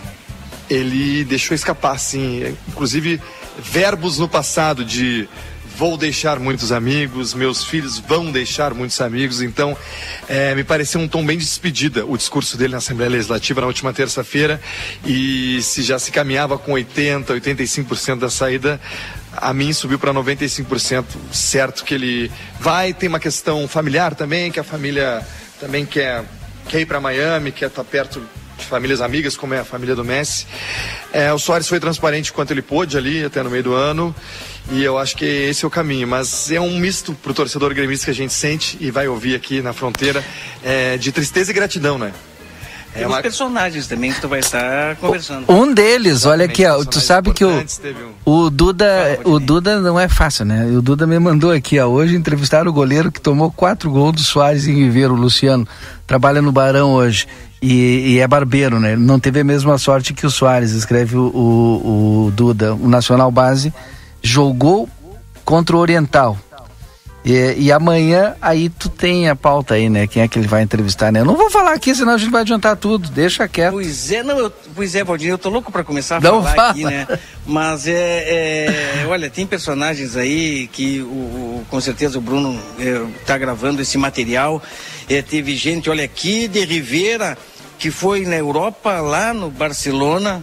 ele deixou escapar, assim, inclusive verbos no passado de vou deixar muitos amigos, meus filhos vão deixar muitos amigos. Então, é, me pareceu um tom bem de despedida o discurso dele na Assembleia Legislativa na última terça-feira. E se já se caminhava com 80%, 85% da saída, a mim subiu para 95%. Certo que ele vai, tem uma questão familiar também, que a família também quer, quer ir para Miami, quer estar perto de famílias amigas, como é a família do Messi. É, o Soares foi transparente quanto ele pôde ali, até no meio do ano, e eu acho que esse é o caminho. Mas é um misto para o torcedor gremista que a gente sente e vai ouvir aqui na fronteira, é, de tristeza e gratidão, né? Tem uma... personagens também que tu vai estar conversando. Um deles, olha aqui, ó, tu sabe que o, o Duda, o Duda não é fácil, né? O Duda me mandou aqui, ó, hoje entrevistar o goleiro que tomou quatro gols do Soares em Ribeiro, o Luciano, trabalha no Barão hoje e, e, é barbeiro, né? Não teve a mesma sorte que o Soares, escreve o, o, o Duda, o Nacional Base jogou contra o Oriental. E, e, amanhã aí tu tem a pauta aí, né? Quem é que ele vai entrevistar, né? Eu não vou falar aqui, senão a gente vai adiantar tudo. Deixa quieto. Pois é, não, eu, pois é, Valdir, eu tô louco para começar a não falar fala. aqui, né? Mas é, é, olha, tem personagens aí que o, o com certeza o Bruno é, tá gravando esse material. É, teve gente, olha aqui de Rivera que foi na Europa, lá no Barcelona,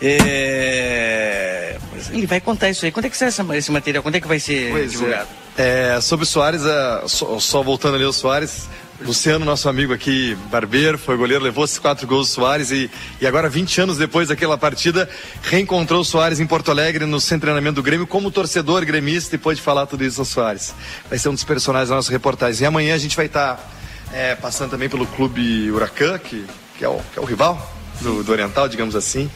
é... Ele vai contar isso aí. Quando é que sai esse material? Quando é que vai ser pois divulgado? É. É, sobre o Soares, é, só, só, voltando ali ao Soares, Luciano, nosso amigo aqui, barbeiro, foi goleiro, levou esses quatro gols do Soares e, e agora, 20 anos depois daquela partida, reencontrou o Soares em Porto Alegre no centro de treinamento do Grêmio como torcedor gremista e pôde falar tudo isso ao Soares. Vai ser um dos personagens da nossa reportagem. E amanhã a gente vai estar tá, é, passando também pelo Clube Huracan, que, que, é, o, que é o rival do, do Oriental, digamos assim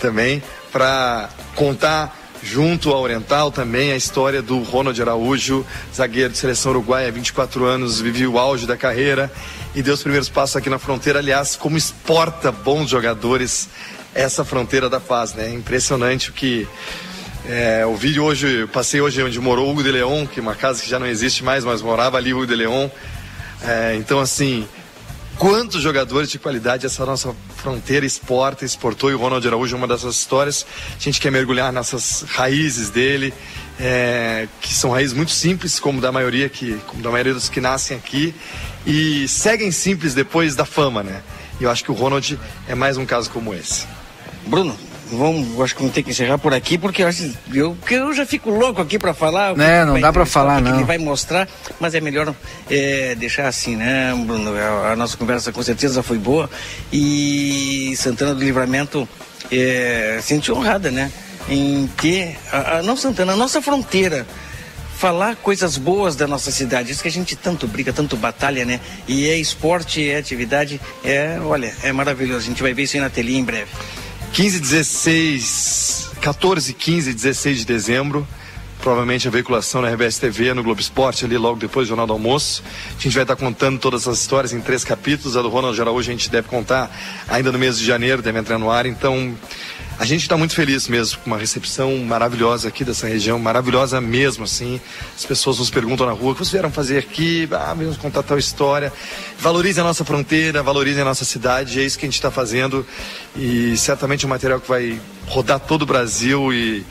também para contar junto ao Oriental também a história do Ronald Araújo, zagueiro de seleção uruguaia, 24 anos, viveu o auge da carreira e deu os primeiros passos aqui na fronteira. Aliás, como exporta bons jogadores essa fronteira da paz, né? É impressionante o que é, o vídeo hoje, passei hoje onde morou Hugo de Leon, que é uma casa que já não existe mais, mas morava ali Hugo de Leon. É, então, assim, quantos jogadores de qualidade essa nossa fronteira exporta, exportou, e o Ronald Araújo é uma dessas histórias. A gente quer mergulhar nessas raízes dele, é, que são raízes muito simples, como da maioria que, como da maioria dos que nascem aqui, e seguem simples depois da fama, né? E eu acho que o Ronald é mais um caso como esse. Bruno, Vamos, acho que vamos ter que encerrar por aqui, porque eu, eu, eu já fico louco aqui para falar. É, não dá para falar, não. Ele vai mostrar, mas é melhor é, deixar assim, né, Bruno? A, nossa conversa com certeza foi boa e Santana do Livramento é, sentiu honrada, né? Em ter, a, a, não Santana, a nossa fronteira falar coisas boas da nossa cidade. Isso que a gente tanto briga, tanto batalha, né? E é esporte, é atividade, é, olha, é maravilhoso. A gente vai ver isso aí na telinha em breve. 15, 16, 14, 15 16 de dezembro provavelmente a veiculação na RBS TV, no Globo Esporte, ali logo depois do Jornal do Almoço. A gente vai estar contando todas essas histórias em três capítulos. A do Ronald Geral a gente deve contar ainda no mês de janeiro, deve entrar no ar. Então, a gente está muito feliz mesmo, com uma recepção maravilhosa aqui dessa região, maravilhosa mesmo, assim. As pessoas nos perguntam na rua, o que vocês vieram fazer aqui? Ah, vamos contar tal história. Valorize a nossa fronteira, valorize a nossa cidade, é isso que a gente está fazendo. E certamente o um material que vai rodar todo o Brasil e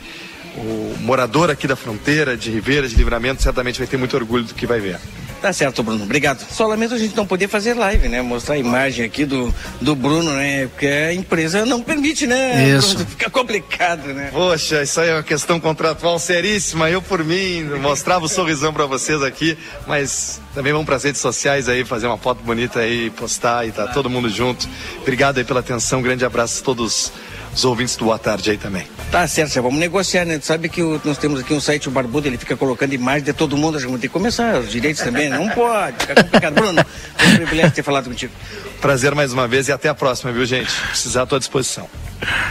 o morador aqui da fronteira, de Ribeira, de Livramento, certamente vai ter muito orgulho do que vai ver. Tá certo, Bruno. Obrigado. Só lamento a gente não poder fazer live, né? Mostrar a imagem aqui do, do Bruno, né? Porque a empresa não permite, né? Isso. Fica complicado, né? Poxa, isso aí é uma questão contratual seríssima. Eu, por mim, mostrava o sorrisão para vocês aqui, mas também vamos para as redes sociais aí, fazer uma foto bonita aí, postar e tá, tá. todo mundo junto. Obrigado aí pela atenção. Um grande abraço a todos os ouvintes do Boa Tarde aí também. Tá certo, vamos negociar, né? Tu sabe que o, nós temos aqui um site, o Barbudo, ele fica colocando imagens de todo mundo, a gente tem que começar, os direitos também, não pode, fica complicado. Bruno, foi um privilégio ter falado contigo. Prazer mais uma vez e até a próxima, viu, gente? Precisar, à tua disposição.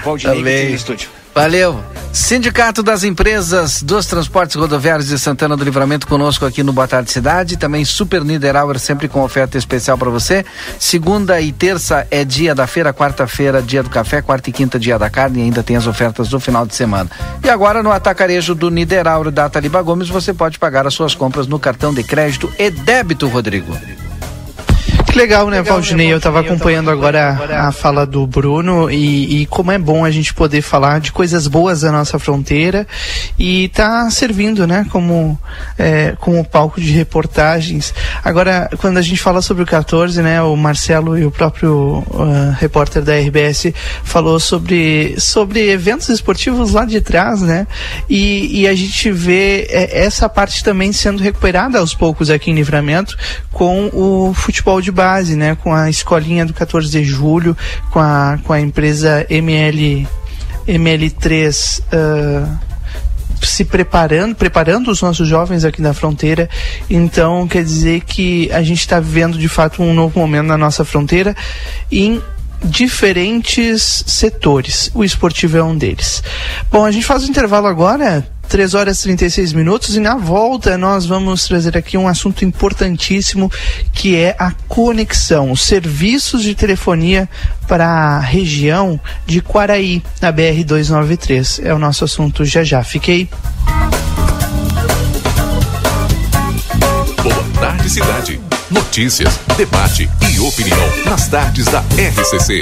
Valdinei, tá no estúdio. Valeu. Sindicato das Empresas dos Transportes Rodoviários de Santana do Livramento conosco aqui no Boa Tarde Cidade, também Super Niederauer sempre com oferta especial para você. Segunda e terça é dia da feira, quarta-feira dia do café, quarta e quinta dia da carne, e ainda tem as ofertas do final de semana. E agora no atacarejo do Niederauer da Taliba Gomes, você pode pagar as suas compras no cartão de crédito e débito, Rodrigo. Que né, legal, né, Valdinei? Eu estava acompanhando agora a, a fala do Bruno e, e, como é bom a gente poder falar de coisas boas da nossa fronteira e tá servindo, né, como, é, como palco de reportagens. Agora, quando a gente fala sobre o 14, né, o Marcelo e o próprio uh, repórter da RBS falou sobre, sobre eventos esportivos lá de trás, né, e, e a gente vê é, essa parte também sendo recuperada aos poucos aqui em Livramento com o futebol de base base, né, com a escolinha do 14 de julho, com a, com a empresa ML, ML3. Uh, ah, se preparando, preparando os nossos jovens aqui na fronteira. Então, quer dizer que a gente está vivendo de fato um novo momento na nossa fronteira em diferentes setores. O esportivo é um deles. Bom, a gente faz o um intervalo agora. 3 horas e 36 minutos e na volta nós vamos trazer aqui um assunto importantíssimo que é a conexão, os serviços de telefonia para a região de Quaraí, na BR 293. É o nosso assunto já já. Fiquei. Boa tarde, cidade. Notícias, debate e opinião nas tardes da RCC.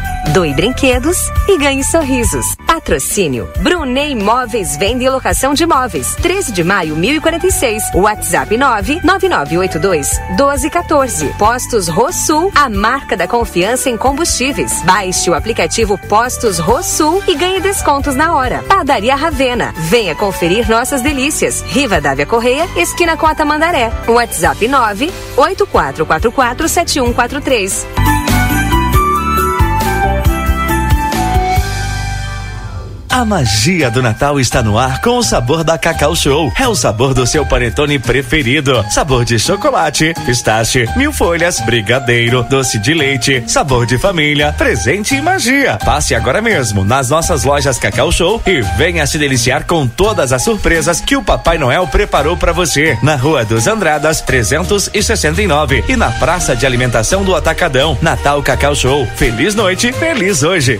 Doe brinquedos e ganhe sorrisos. Patrocínio. Brunei Imóveis vende e Locação de Imóveis. 13 de maio, 1046. WhatsApp 99982 1214. Postos Rosul, a marca da confiança em combustíveis. Baixe o aplicativo Postos Rosul e ganhe descontos na hora. Padaria Ravena. Venha conferir nossas delícias. Riva Dávia Correia, esquina Cota Mandaré. WhatsApp 984447143. A magia do Natal está no ar com o sabor da Cacau Show. É o sabor do seu panetone preferido. Sabor de chocolate, pistache, mil folhas, brigadeiro, doce de leite, sabor de família, presente e magia. Passe agora mesmo nas nossas lojas Cacau Show e venha se deliciar com todas as surpresas que o Papai Noel preparou para você. Na Rua dos Andradas, 369 e na Praça de Alimentação do Atacadão. Natal Cacau Show. Feliz noite, feliz hoje.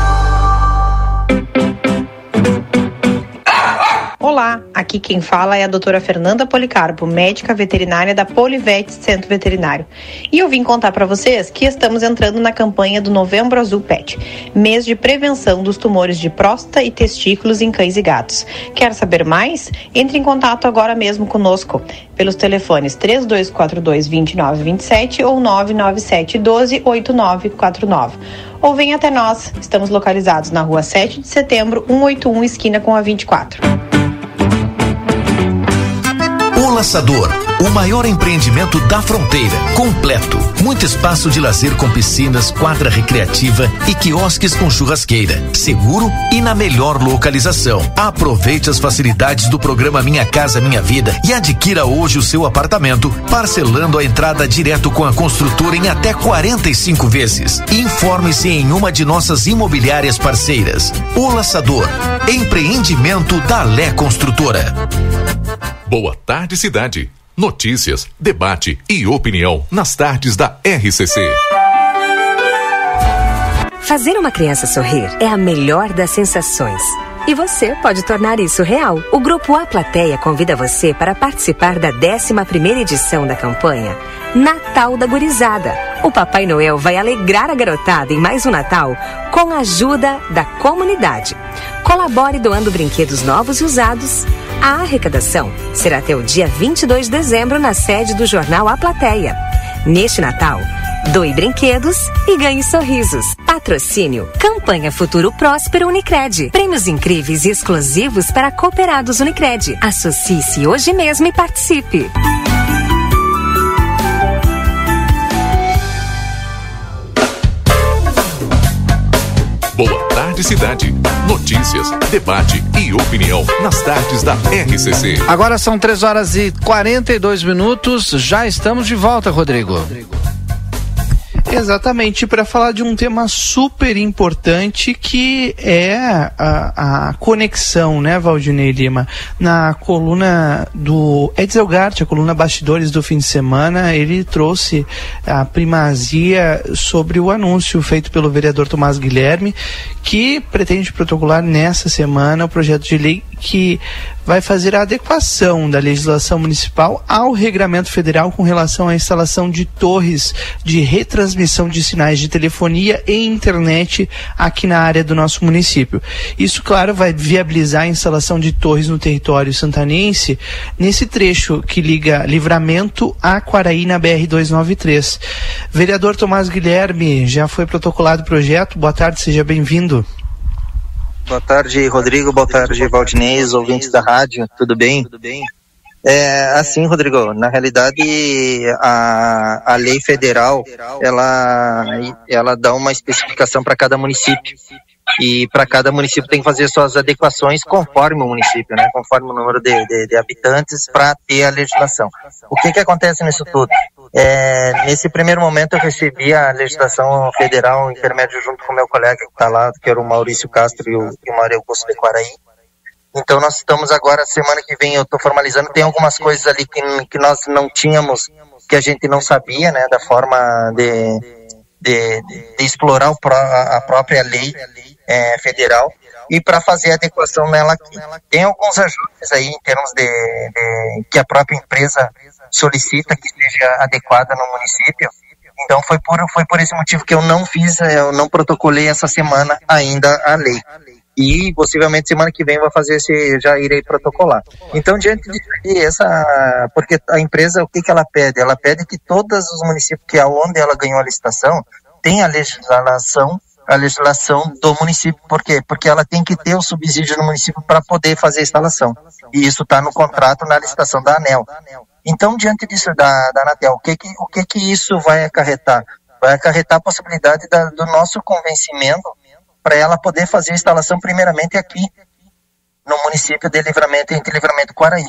Olá, aqui quem fala é a doutora Fernanda Policarpo, médica veterinária da Polivete Centro Veterinário. E eu vim contar para vocês que estamos entrando na campanha do Novembro Azul Pet, mês de prevenção dos tumores de próstata e testículos em cães e gatos. Quer saber mais? Entre em contato agora mesmo conosco pelos telefones 3242 2927 ou 997 12 8949 ou venha até nós. Estamos localizados na rua 7 de setembro, 181, esquina com a 24. O Laçador, o maior empreendimento da fronteira, completo. Muito espaço de lazer com piscinas, quadra recreativa e quiosques com churrasqueira. Seguro e na melhor localização. Aproveite as facilidades do programa Minha Casa Minha Vida e adquira hoje o seu apartamento, parcelando a entrada direto com a construtora em até 45 vezes. Informe-se em uma de nossas imobiliárias parceiras. O Laçador, empreendimento da Lé Construtora. Boa tarde, cidade. Notícias, debate e opinião nas tardes da RCC. Fazer uma criança sorrir é a melhor das sensações. E você pode tornar isso real. O Grupo A Plateia convida você para participar da 11ª edição da campanha Natal da Gurizada. O Papai Noel vai alegrar a garotada em mais um Natal com a ajuda da comunidade. Colabore doando brinquedos novos e usados. A arrecadação será até o dia 22 de dezembro na sede do jornal A Plateia. Neste Natal, Doe brinquedos e ganhe sorrisos. Patrocínio. Campanha Futuro Próspero Unicred. Prêmios incríveis e exclusivos para cooperados Unicred. Associe-se hoje mesmo e participe. Boa tarde, cidade. Notícias, debate e opinião nas tardes da RCC. Agora são 3 horas e 42 minutos. Já estamos de volta, Rodrigo. Exatamente, para falar de um tema super importante que é a, a conexão, né, Valdinei Lima? Na coluna do Edsel Gart, a coluna Bastidores do fim de semana, ele trouxe a primazia sobre o anúncio feito pelo vereador Tomás Guilherme, que pretende protocolar nessa semana o projeto de lei que vai fazer a adequação da legislação municipal ao regramento federal com relação à instalação de torres de retransmissão de sinais de telefonia e internet aqui na área do nosso município. Isso, claro, vai viabilizar a instalação de torres no território santanense nesse trecho que liga Livramento a Quaraí na BR 293. Vereador Tomás Guilherme, já foi protocolado o projeto. Boa tarde, seja bem-vindo. Boa tarde, Rodrigo. Boa tarde, Valdinei, ouvintes da rádio. Tudo bem? É assim, Rodrigo. Na realidade, a, a lei federal ela ela dá uma especificação para cada município e para cada município tem que fazer suas adequações conforme o município, né? Conforme o número de, de, de habitantes para ter a legislação. O que que acontece nisso tudo? É, nesse primeiro momento eu recebi a legislação federal intermédio junto com meu colega que está lá, que era o Maurício Castro e o, e o Mário Augusto de Quaraí. Então nós estamos agora, semana que vem eu estou formalizando, tem algumas coisas ali que, que nós não tínhamos, que a gente não sabia, né, da forma de, de, de explorar pró- a própria lei é, federal e para fazer a adequação nela aqui. Tem alguns ajustes aí em termos de, de- que a própria empresa solicita que seja adequada no município. Então foi por foi por esse motivo que eu não fiz, eu não protocolei essa semana ainda a lei. E possivelmente semana que vem vou fazer esse, já irei protocolar. Então diante aqui, essa, porque a empresa o que que ela pede? Ela pede que todos os municípios que aonde ela ganhou a licitação tenha a legislação a legislação do município. Por quê? Porque ela tem que ter o subsídio no município para poder fazer a instalação. E isso está no contrato, na licitação da ANEL. Então, diante disso da, da Anatel, o que que, o que que isso vai acarretar? Vai acarretar a possibilidade da, do nosso convencimento para ela poder fazer a instalação primeiramente aqui, no município de Livramento, entre Livramento e Quaraí.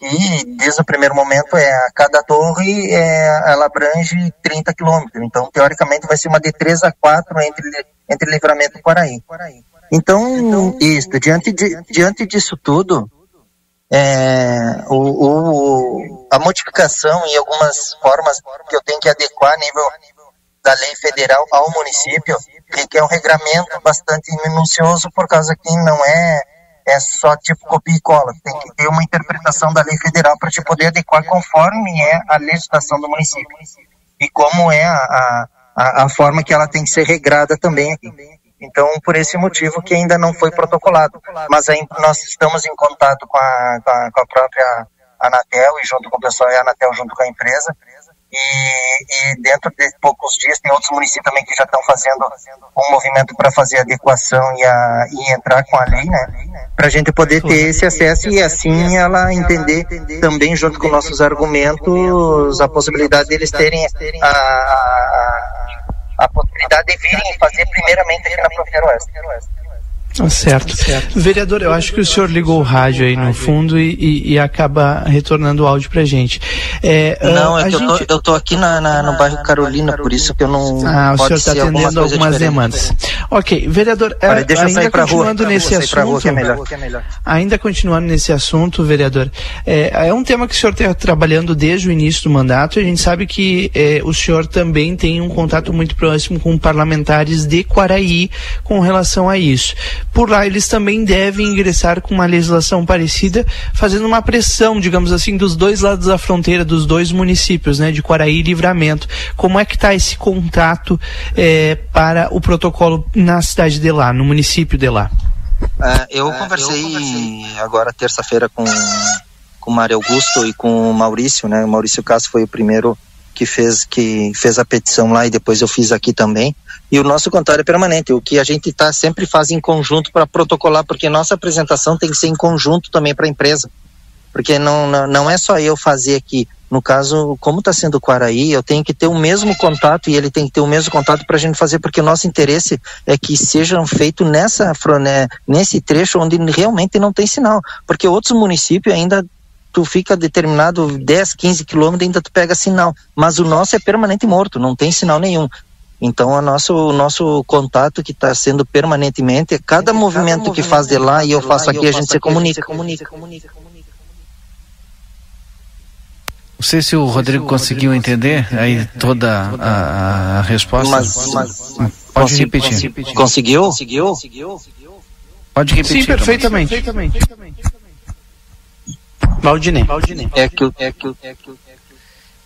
E desde o primeiro momento, é, a cada torre é, ela abrange 30 quilômetros. Então, teoricamente, vai ser uma de 3 a 4 entre, entre Livramento e Quaraí. Então, isso, diante, de, diante disso tudo, é, o, o- a modificação e algumas formas que eu tenho que adequar a nível da lei federal ao município, que, é um regramento bastante minucioso, por causa que não é, é só tipo copia e cola. Tem que ter uma interpretação da lei federal para te poder adequar conforme é a legislação do município. E como é a, a, a, a forma que ela tem que ser regrada também aqui. Então, por esse motivo que ainda não foi protocolado. Mas aí nós estamos em contato com a, com a, com a própria Anatel e junto com o pessoal e a Anatel junto com a empresa. E, e dentro de poucos dias tem outros municípios também que já estão fazendo um movimento para fazer adequação e, a, e entrar com a lei, né? Para a gente poder ter esse acesso e assim ela entender também junto com nossos argumentos a possibilidade deles terem a, a, a possibilidade de virem fazer primeiramente aqui na fronteira oeste. Ah, Certo. Vereador, eu acho que o senhor ligou o rádio aí no fundo e, e- e acaba retornando o áudio pra gente. É, Não, ah, é a que eu, gente- tô, eu tô aqui na, na- no bairro Carolina, por isso que eu não. Ah, o pode senhor está ser alguma atendendo coisa algumas diferente. demandas. Ok, vereador, Olha, eh, deixa eu ainda sair pra rua, continuando rua, nesse sair rua assunto, que é melhor. ainda continuando nesse assunto, vereador, é, é um tema que o senhor está trabalhando desde o início do mandato e a gente sabe que eh, o senhor também tem um contato muito próximo com parlamentares de Quaraí com relação a isso. Por lá, eles também devem ingressar com uma legislação parecida, fazendo uma pressão, digamos assim, dos dois lados da fronteira, dos dois municípios, né, de Quaraí e Livramento. Como é que está esse contato eh, para o protocolo na cidade de lá, no município de lá? É, eu, conversei agora terça-feira com, com o Mário Augusto e com o Maurício, né? O Maurício Castro foi o primeiro que fez que fez a petição lá e depois eu fiz aqui também. E o nosso contato é permanente, o que a gente tá sempre faz em conjunto para protocolar, porque nossa apresentação tem que ser em conjunto também para a empresa. Porque não, não, não é só eu fazer aqui. No caso, como está sendo o Quaraí, eu tenho que ter o mesmo contato e ele tem que ter o mesmo contato para a gente fazer, porque o nosso interesse é que sejam feitos nessa, né, nesse trecho onde realmente não tem sinal. Porque outros municípios ainda tu fica determinado 10, 15 quilômetros ainda tu pega sinal. Mas o nosso é permanente morto, não tem sinal nenhum. Então, o nosso, o nosso contato que está sendo permanentemente, cada movimento que faz de lá e eu faço aqui, a gente se comunica. Não sei se o Rodrigo conseguiu entender aí toda a, a resposta. Mas- mas- Pode repetir. Conseguiu? Conseguiu? Pode repetir. Sim, perfeitamente. Valdinei. É que o- é que o- é que o-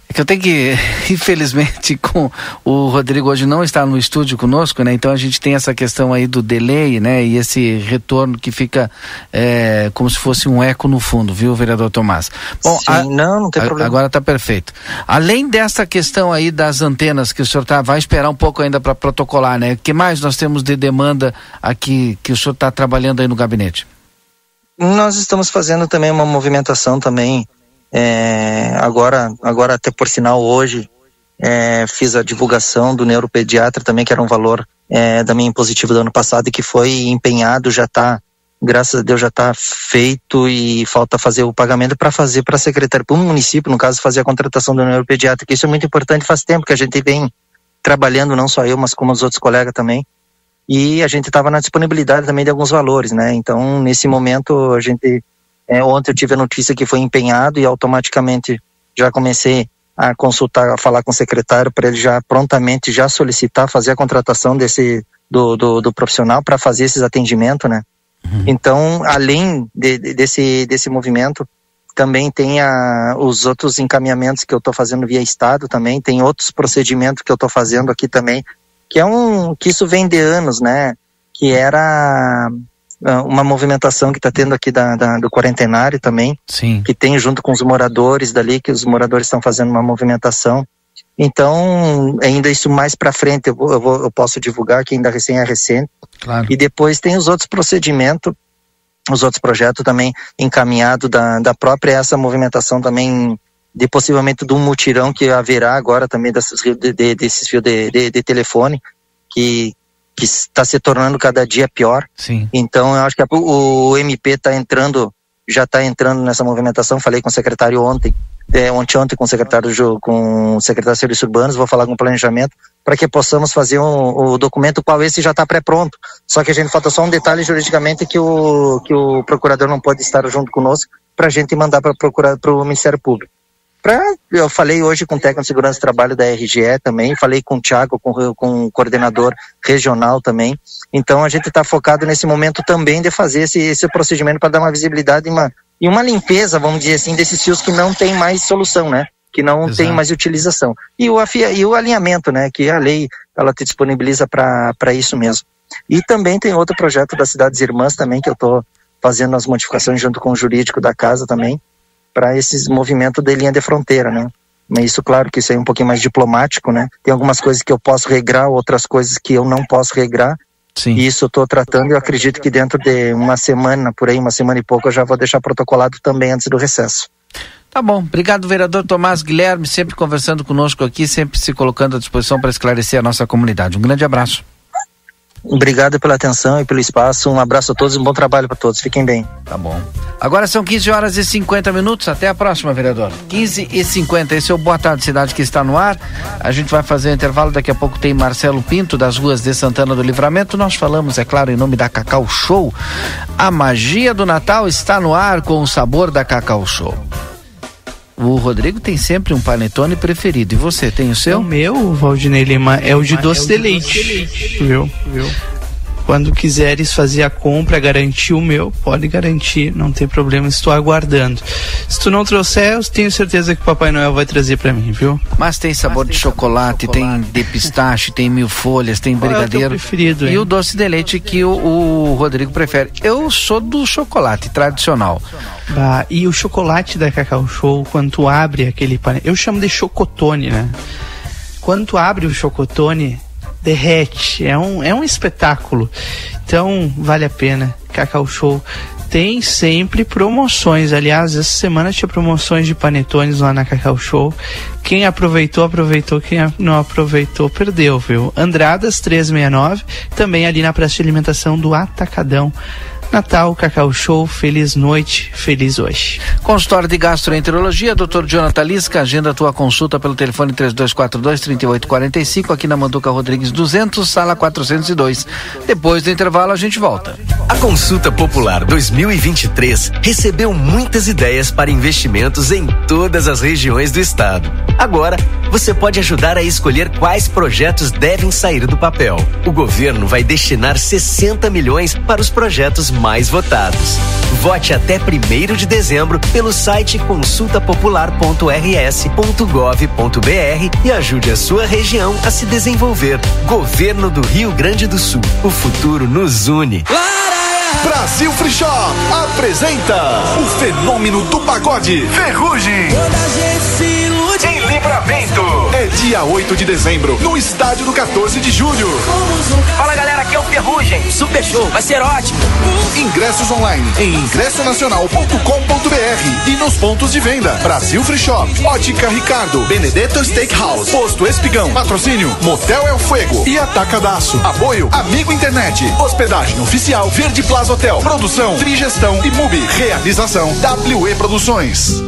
É que eu tenho que, infelizmente, com o Rodrigo hoje não está no estúdio conosco, né? Então a gente tem essa questão aí do delay, né? E esse retorno que fica é, como se fosse um eco no fundo, viu, vereador Tomás? Bom, Sim, não, não tem a- problema. Agora está perfeito. Além dessa questão aí das antenas que o senhor tá, vai esperar um pouco ainda para protocolar, né? O que mais nós temos de demanda aqui que o senhor está trabalhando aí no gabinete? Nós estamos fazendo também uma movimentação também, é, agora, agora até por sinal hoje, é, fiz a divulgação do neuropediatra também, que era um valor é, da minha impositiva do ano passado e que foi empenhado, já está graças a Deus já está feito e falta fazer o pagamento para fazer para a secretaria, para o município, no caso, fazer a contratação do neuropediatra, que isso é muito importante, faz tempo que a gente vem trabalhando, não só eu, mas como os outros colegas também, e a gente estava na disponibilidade também de alguns valores, né? Então, nesse momento, a gente, é, ontem eu tive a notícia que foi empenhado e automaticamente já comecei a consultar, a falar com o secretário para ele já prontamente já solicitar, fazer a contratação desse do, do, do profissional para fazer esses atendimentos, né? Uhum. Então, além de, de, desse, desse movimento, também tem a, os outros encaminhamentos que eu estou fazendo via Estado também, tem outros procedimentos que eu estou fazendo aqui também, que é um, que isso vem de anos, né? Que era ah, uma movimentação que está tendo aqui da, da, do quarentenário também, Sim. que tem junto com os moradores dali, que os moradores estão fazendo uma movimentação. Então, ainda isso mais para frente eu, eu, vou, eu, posso divulgar, que ainda recém é recente. Claro. E depois tem os outros procedimentos, os outros projetos também encaminhados da, da própria essa movimentação também de possivelmente de um mutirão que haverá agora também desses, de, desses fios de, de, de telefone, que, que está se tornando cada dia pior. Sim. Então, eu acho que a, o MP está entrando, já está entrando nessa movimentação. Falei com o secretário ontem, é, ontem, ontem com o secretário com o secretário de Serviços Urbanos, vou falar com o planejamento para que possamos fazer um, o documento qual esse já está pré-pronto. Só que a gente falta só um detalhe juridicamente que o que o procurador não pode estar junto conosco para a gente mandar para o Ministério Público. Pra, eu falei hoje com o técnico de segurança do trabalho da RGE também, falei com o Thiago, com, com o coordenador regional também. Então a gente está focado nesse momento também de fazer esse, esse procedimento para dar uma visibilidade e uma, e uma limpeza, vamos dizer assim, desses fios que não tem mais solução, né? Que não Exato. tem mais utilização. E o, e o alinhamento, né? Que a lei ela te disponibiliza para isso mesmo. E também tem outro projeto das Cidades Irmãs também, que eu estou fazendo as modificações junto com o jurídico da casa também para esses movimentos de linha de fronteira, né? Mas isso, claro, que isso é um pouquinho mais diplomático, né? Tem algumas coisas que eu posso regrar, outras coisas que eu não posso regrar. Sim. E isso eu estou tratando e eu acredito que dentro de uma semana, por aí, uma semana e pouco, eu já vou deixar protocolado também antes do recesso. Tá bom, obrigado vereador Tomás Guilherme, sempre conversando conosco aqui, sempre se colocando à disposição para esclarecer a nossa comunidade. Um grande abraço. Obrigado pela atenção e pelo espaço. Um abraço a todos e um bom trabalho para todos. Fiquem bem. Tá bom. Agora são 15 horas e 50 minutos. Até a próxima, vereador. 15 e 50. Esse é o Boa Tarde Cidade que está no ar. A gente vai fazer um intervalo. Daqui a pouco tem Marcelo Pinto, das ruas de Santana do Livramento. Nós falamos, é claro, em nome da Cacau Show. A magia do Natal está no ar com o sabor da Cacau Show. O Rodrigo tem sempre um panetone preferido. E você, tem o seu? O meu, Valdinei Lima, é o de doce, é de, leite. Viu? Viu? Quando quiseres fazer a compra, garantir o meu, pode garantir, não tem problema, estou aguardando. Se tu não trouxer, eu tenho certeza que o Papai Noel vai trazer para mim, viu? Mas tem sabor Mas tem de chocolate, chocolate, tem de pistache, tem mil folhas, tem Qual brigadeiro. É o preferido, e hein? o doce de leite que o, o, Rodrigo prefere. Eu sou do chocolate tradicional. Bah, e o chocolate da Cacau Show, quando tu abre aquele panel, eu chamo de chocotone, né? Quando tu abre o chocotone, derrete. É um, é um espetáculo. Então, vale a pena. Cacau Show tem sempre promoções. Aliás, essa semana tinha promoções de panetones lá na Cacau Show. Quem aproveitou, aproveitou. Quem não aproveitou, perdeu, viu? Andradas 369, também ali na praça de alimentação do Atacadão. Natal, Cacau Show, feliz noite, feliz hoje. Consultório de Gastroenterologia, Dr. Jonathan Lisca, agenda tua consulta pelo telefone 3242-3845, aqui na Manduca Rodrigues 200, sala 402. Depois do intervalo a gente volta. A Consulta Popular 2023 recebeu muitas ideias para investimentos em todas as regiões do estado. Agora, você pode ajudar a escolher quais projetos devem sair do papel. O governo vai destinar 60 milhões para os projetos mais votados. Vote até 1 de dezembro pelo site consultapopular.rs.gov.br e ajude a sua região a se desenvolver. Governo do Rio Grande do Sul. O futuro nos une. Brasil Free Shop apresenta o fenômeno do pagode Ferrugem. Quando a gente se ilude em Livramento. É dia 8 de dezembro, no estádio do 14 de julho. Fala galera, aqui é o Ferrugem. Super show, vai ser ótimo. Ingressos online em ingressonacional.com.br e nos pontos de venda. Brasil Free Shop, Ótica Ricardo, Benedetto Steakhouse, Posto Espigão, Patrocínio Motel El Fuego e Atacadaço. Apoio Amigo Internet, Hospedagem Oficial, Verde Plaza Hotel, Produção, Trigestão e Mubi. Realização WE Produções.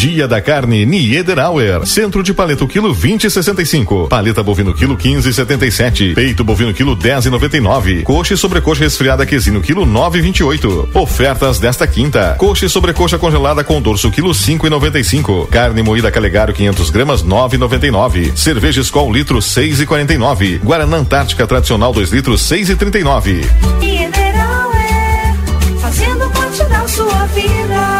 Dia da carne Niederauer. Centro de paleta quilo 20,65. Paleta bovino quilo 15,77. Peito bovino quilo 10,99. Coxa e sobrecoxa resfriada quesino quilo 9,28. Ofertas desta quinta. Coxa e sobrecoxa congelada com dorso quilo 5,95. Carne moída Calegaro 500 gramas 9,99. Cerveja Skol litro 6,49. Guaraná Antártica tradicional 2 litros 6,39. Mineral é fazendo parte da sua vida.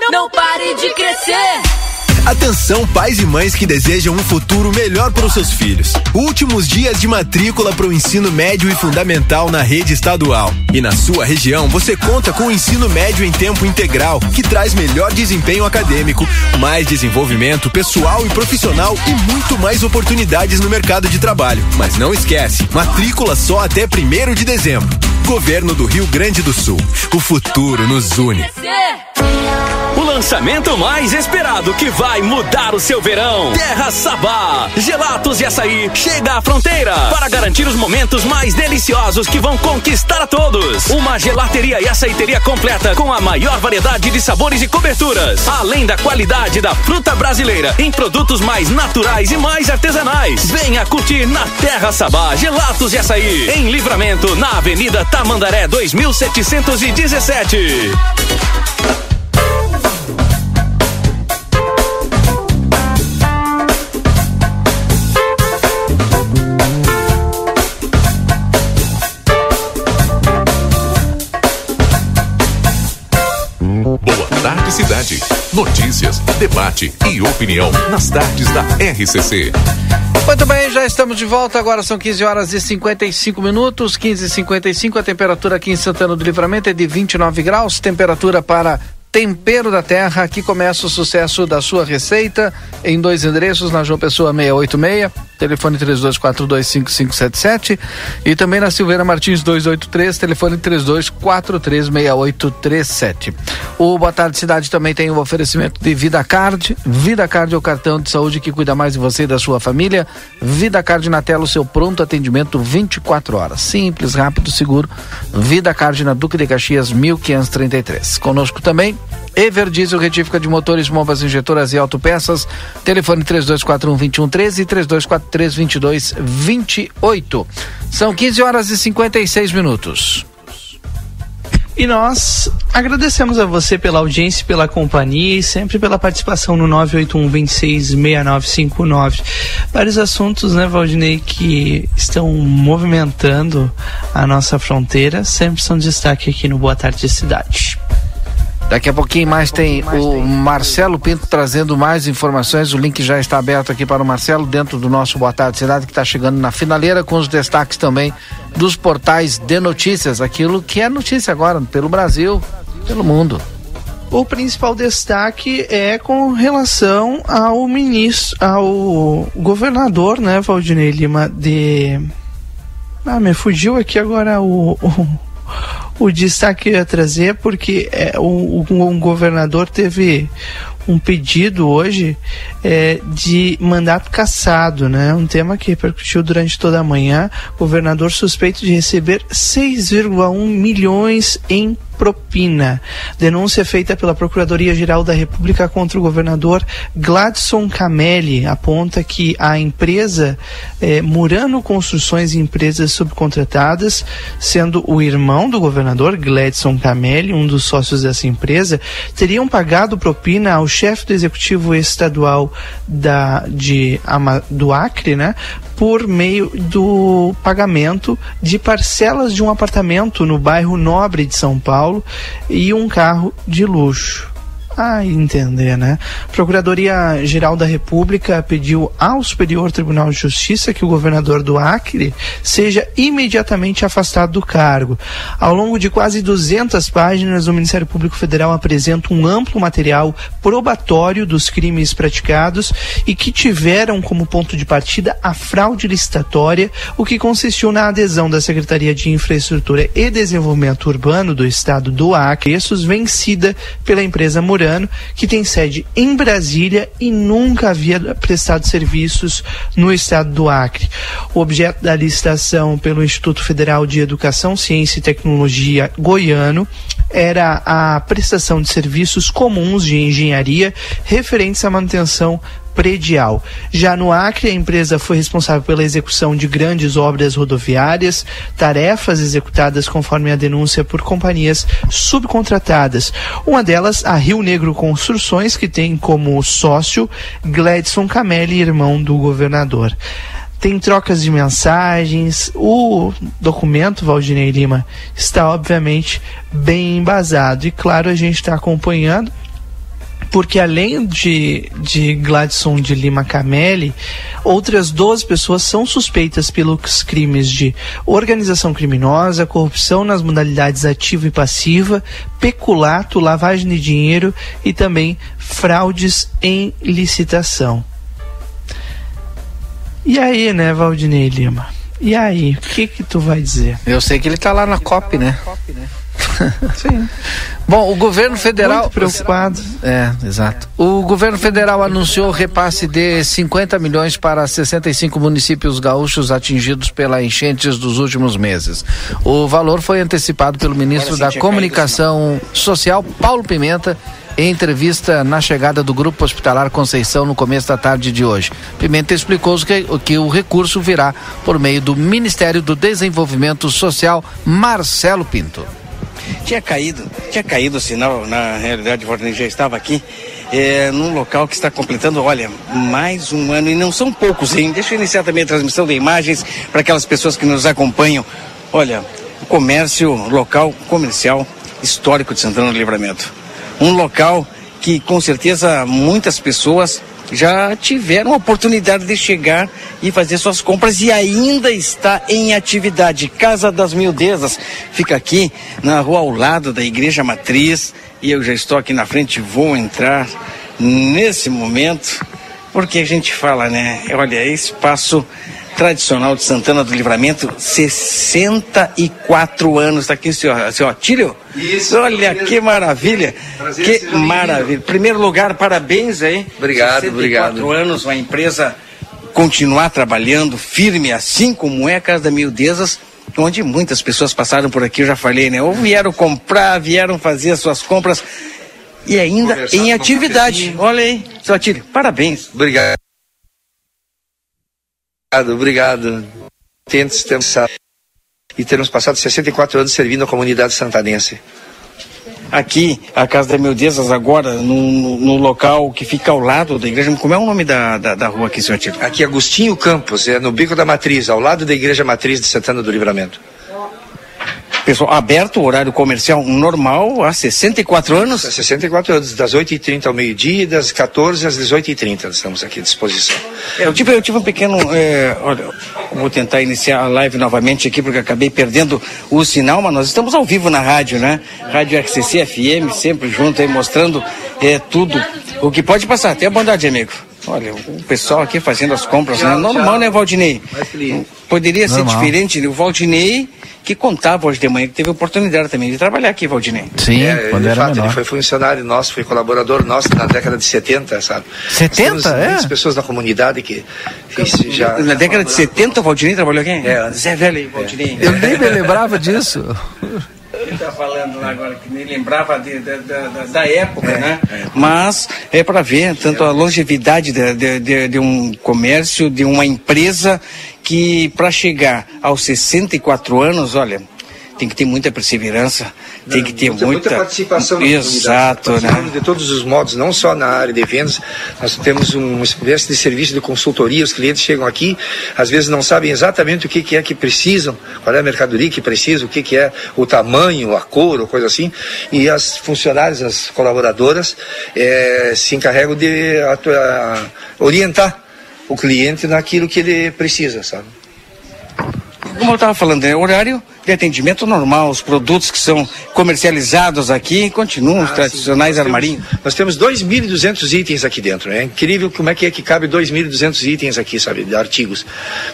Não, não pare de crescer. Atenção, pais e mães que desejam um futuro melhor para os seus filhos. Últimos dias de matrícula para o ensino médio e fundamental na rede estadual. E na sua região, você conta com o ensino médio em tempo integral, que traz melhor desempenho acadêmico, mais desenvolvimento pessoal e profissional e muito mais oportunidades no mercado de trabalho. Mas não esquece, matrícula só até primeiro de dezembro. Governo do Rio Grande do Sul. O futuro nos une. O lançamento mais esperado que vai mudar o seu verão. Terra Sabá. Gelatos e açaí chega à fronteira para garantir os momentos mais deliciosos que vão conquistar a todos. Uma gelateria e açaiteria completa com a maior variedade de sabores e coberturas, além da qualidade da fruta brasileira em produtos mais naturais e mais artesanais. Venha curtir na Terra Sabá Gelatos e açaí em Livramento na Avenida Tamandaré 2717. Cidade. Notícias, debate e opinião nas tardes da RCC. Muito bem, já estamos de volta. Agora são 15 horas e 55 minutos. 15 e 55 A temperatura aqui em Santana do Livramento é de 29 graus. Temperatura para Tempero da Terra. Aqui começa o sucesso da sua receita em dois endereços, na João Pessoa 686, telefone 32425577 e também na Silveira Martins 283, telefone 32436837. O Boa Tarde Cidade também tem o oferecimento de Vida Card. Vida Card é o cartão de saúde que cuida mais de você e da sua família. Vida Card na tela, o seu pronto atendimento 24 horas. Simples, rápido, seguro. Vida Card na Duque de Caxias 1533. Conosco também Ever Diesel retífica de motores, bombas injetoras e autopeças. Telefone 3241-2113 e 3243-2228. São 15 horas e 56 minutos. E nós agradecemos a você pela audiência, pela companhia e sempre pela participação no 981-266959. Vários assuntos, né, Valdinei, que estão movimentando a nossa fronteira, sempre são destaque aqui no Boa Tarde Cidade. Daqui a pouquinho mais tem o Marcelo Pinto trazendo mais informações. O link já está aberto aqui para o Marcelo dentro do nosso Boa Tarde Cidade, que está chegando na finaleira com os destaques também dos portais de notícias, aquilo que é notícia agora pelo Brasil, pelo mundo. O principal destaque é com relação ao ministro, ao governador, né, Valdinei Lima, de. Ah, me fugiu aqui agora o, o o destaque que eu ia trazer porque é, um, um governador teve um pedido hoje é, de mandato cassado, né? Um tema que repercutiu durante toda a manhã. Governador suspeito de receber 6,1 milhões em propina. Denúncia feita pela Procuradoria-Geral da República contra o governador Gladson Camelli aponta que a empresa eh, Murano Construções e Empresas Subcontratadas, sendo o irmão do governador Gladson Camelli, um dos sócios dessa empresa, teriam pagado propina ao chefe do executivo estadual da, de, do Acre, né, por meio do pagamento de parcelas de um apartamento no bairro Nobre de São Paulo e um carro de luxo. Ah, entender, né? Procuradoria-Geral da República pediu ao Superior Tribunal de Justiça que o governador do Acre seja imediatamente afastado do cargo. Ao longo de quase 200 páginas, o Ministério Público Federal apresenta um amplo material probatório dos crimes praticados e que tiveram como ponto de partida a fraude licitatória, o que consistiu na adesão da Secretaria de Infraestrutura e Desenvolvimento Urbano do Estado do Acre, vencida pela empresa Que tem sede em Brasília e nunca havia prestado serviços no estado do Acre. O objeto da licitação pelo Instituto Federal de Educação, Ciência e Tecnologia Goiano era a prestação de serviços comuns de engenharia referentes à manutenção predial. Já no Acre, a empresa foi responsável pela execução de grandes obras rodoviárias, tarefas executadas conforme a denúncia por companhias subcontratadas. Uma delas, a Rio Negro Construções, que tem como sócio Gladson Camelli, irmão do governador. Tem trocas de mensagens. O documento, Valdinei Lima, está obviamente bem embasado. E claro, a gente está acompanhando porque além de, de Gladson de Lima Camelli, outras 12 pessoas são suspeitas pelos crimes de organização criminosa, corrupção nas modalidades ativa e passiva, peculato, lavagem de dinheiro e também fraudes em licitação. E aí, né, Valdinei Lima? E aí, o que que tu vai dizer? Eu sei que ele tá lá na COP, né? Sim. Bom, o governo federal. Muito preocupado. É, exato. O governo federal anunciou repasse de 50 milhões para 65 municípios gaúchos atingidos pela enchentes dos últimos meses. O valor foi antecipado pelo ministro da Comunicação Social, Paulo Pimenta, em entrevista na chegada do Grupo Hospitalar Conceição no começo da tarde de hoje. Pimenta explicou que, que o recurso virá por meio do Ministério do Desenvolvimento Social, Marcelo Pinto. Tinha caído, tinha caído o sinal, na realidade o Valdinei já estava aqui, é, num local que está completando, olha, mais um ano, e não são poucos, hein? Deixa eu iniciar também a transmissão de imagens para aquelas pessoas que nos acompanham. Olha, o comércio local, comercial, histórico de Santana do Livramento. Um local que com certeza muitas pessoas já tiveram a oportunidade de chegar e fazer suas compras e ainda está em atividade. Casa das Mildezas fica aqui na rua ao lado da Igreja Matriz e eu já estou aqui na frente, vou entrar nesse momento porque a gente fala, né? Olha, é espaço tradicional de Santana do Livramento, 64 anos. Está aqui o senhor, senhor Tílio? Isso. Olha que maravilha. Prazer, que maravilha. Primeiro lugar, parabéns aí. Obrigado, 64 obrigado. anos, uma empresa continuar trabalhando firme, assim como é a Casa da Mildezas, onde muitas pessoas passaram por aqui, eu já falei, né? Ou vieram comprar, vieram fazer as suas compras e ainda Conversar, em atividade. Olha aí, seu Atílio, parabéns. Obrigado. Obrigado. Tentes temos e termos passado 64 anos servindo a comunidade santanense. Aqui, a Casa da Mildezas, agora, no, no local que fica ao lado da igreja. Como é o nome da, da, da rua aqui, senhor Atílio? Aqui, Agostinho Campos, é no Bico da Matriz, ao lado da Igreja Matriz de Santana do Livramento. Pessoal, aberto o horário comercial normal há 64 anos? Há 64 anos, das 8h30 ao meio-dia e das 14 às 18h30 estamos aqui à disposição. É, Eu tive, eu tive um pequeno. é, olha, vou tentar iniciar a live novamente aqui, porque acabei perdendo o sinal, mas nós estamos ao vivo na rádio, né? Rádio RCC FM, sempre junto aí, mostrando é, tudo o que pode passar. Até a bondade, amigo. Olha, o pessoal aqui fazendo as compras, né? Normal, né, Valdinei? Poderia ser diferente, né? O Valdinei que contava hoje de manhã, que teve oportunidade também de trabalhar aqui, Valdinei. Sim, É, quando de era fato, menor. ele foi funcionário nosso, foi colaborador nosso na década de 70, sabe? 70, Nós temos é? Muitas pessoas na comunidade que fez já... Na década de 70, o Valdinei trabalhou aqui? É, Zé Velho e Valdinei. Eu nem me lembrava disso. está falando lá agora, que nem lembrava de, da, da, da, época, É, né? Mas é para ver tanto a longevidade de, de, de, de um comércio, de uma empresa, que para chegar aos 64 anos, olha, tem que ter muita perseverança, tem que ter muita, muita, muita participação Exato, né? De todos os modos, não só na área de vendas, nós temos uma espécie de serviço de consultoria, os clientes chegam aqui, às vezes não sabem exatamente o que, que é que precisam, qual é a mercadoria que precisam, o que, que é o tamanho, a cor, ou coisa assim, e as funcionárias, as colaboradoras, eh, se encarregam de atua- orientar o cliente naquilo que ele precisa, sabe? Como eu estava falando, é horário de atendimento normal, os produtos que são comercializados aqui continuam os tradicionais armarinhos. Nós temos 2.200 itens aqui dentro. É incrível como é que é que cabe 2.200 itens aqui, sabe, de artigos.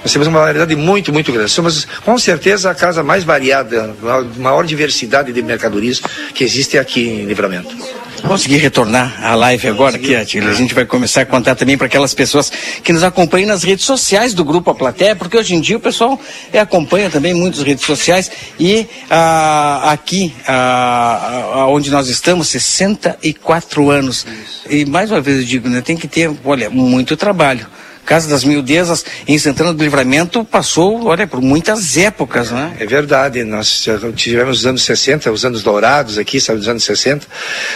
Nós temos uma variedade muito, muito grande. Somos, com certeza, a casa mais variada, a maior diversidade de mercadorias que existe aqui em Livramento. Consegui retornar à live agora aqui, Atílio. A gente vai começar a contar também para aquelas pessoas que nos acompanham nas redes sociais do Grupo A Plateia, porque hoje em dia o pessoal é, acompanha também muitas redes sociais e ah, aqui, ah, ah, onde nós estamos, 64 anos. E mais uma vez eu digo, né, tem que ter, olha, muito trabalho. Casa das Mildezas, em Santana do Livramento, passou, olha, por muitas épocas, né? É verdade, nós tivemos os anos 60, os anos dourados aqui, sabe, os anos 60.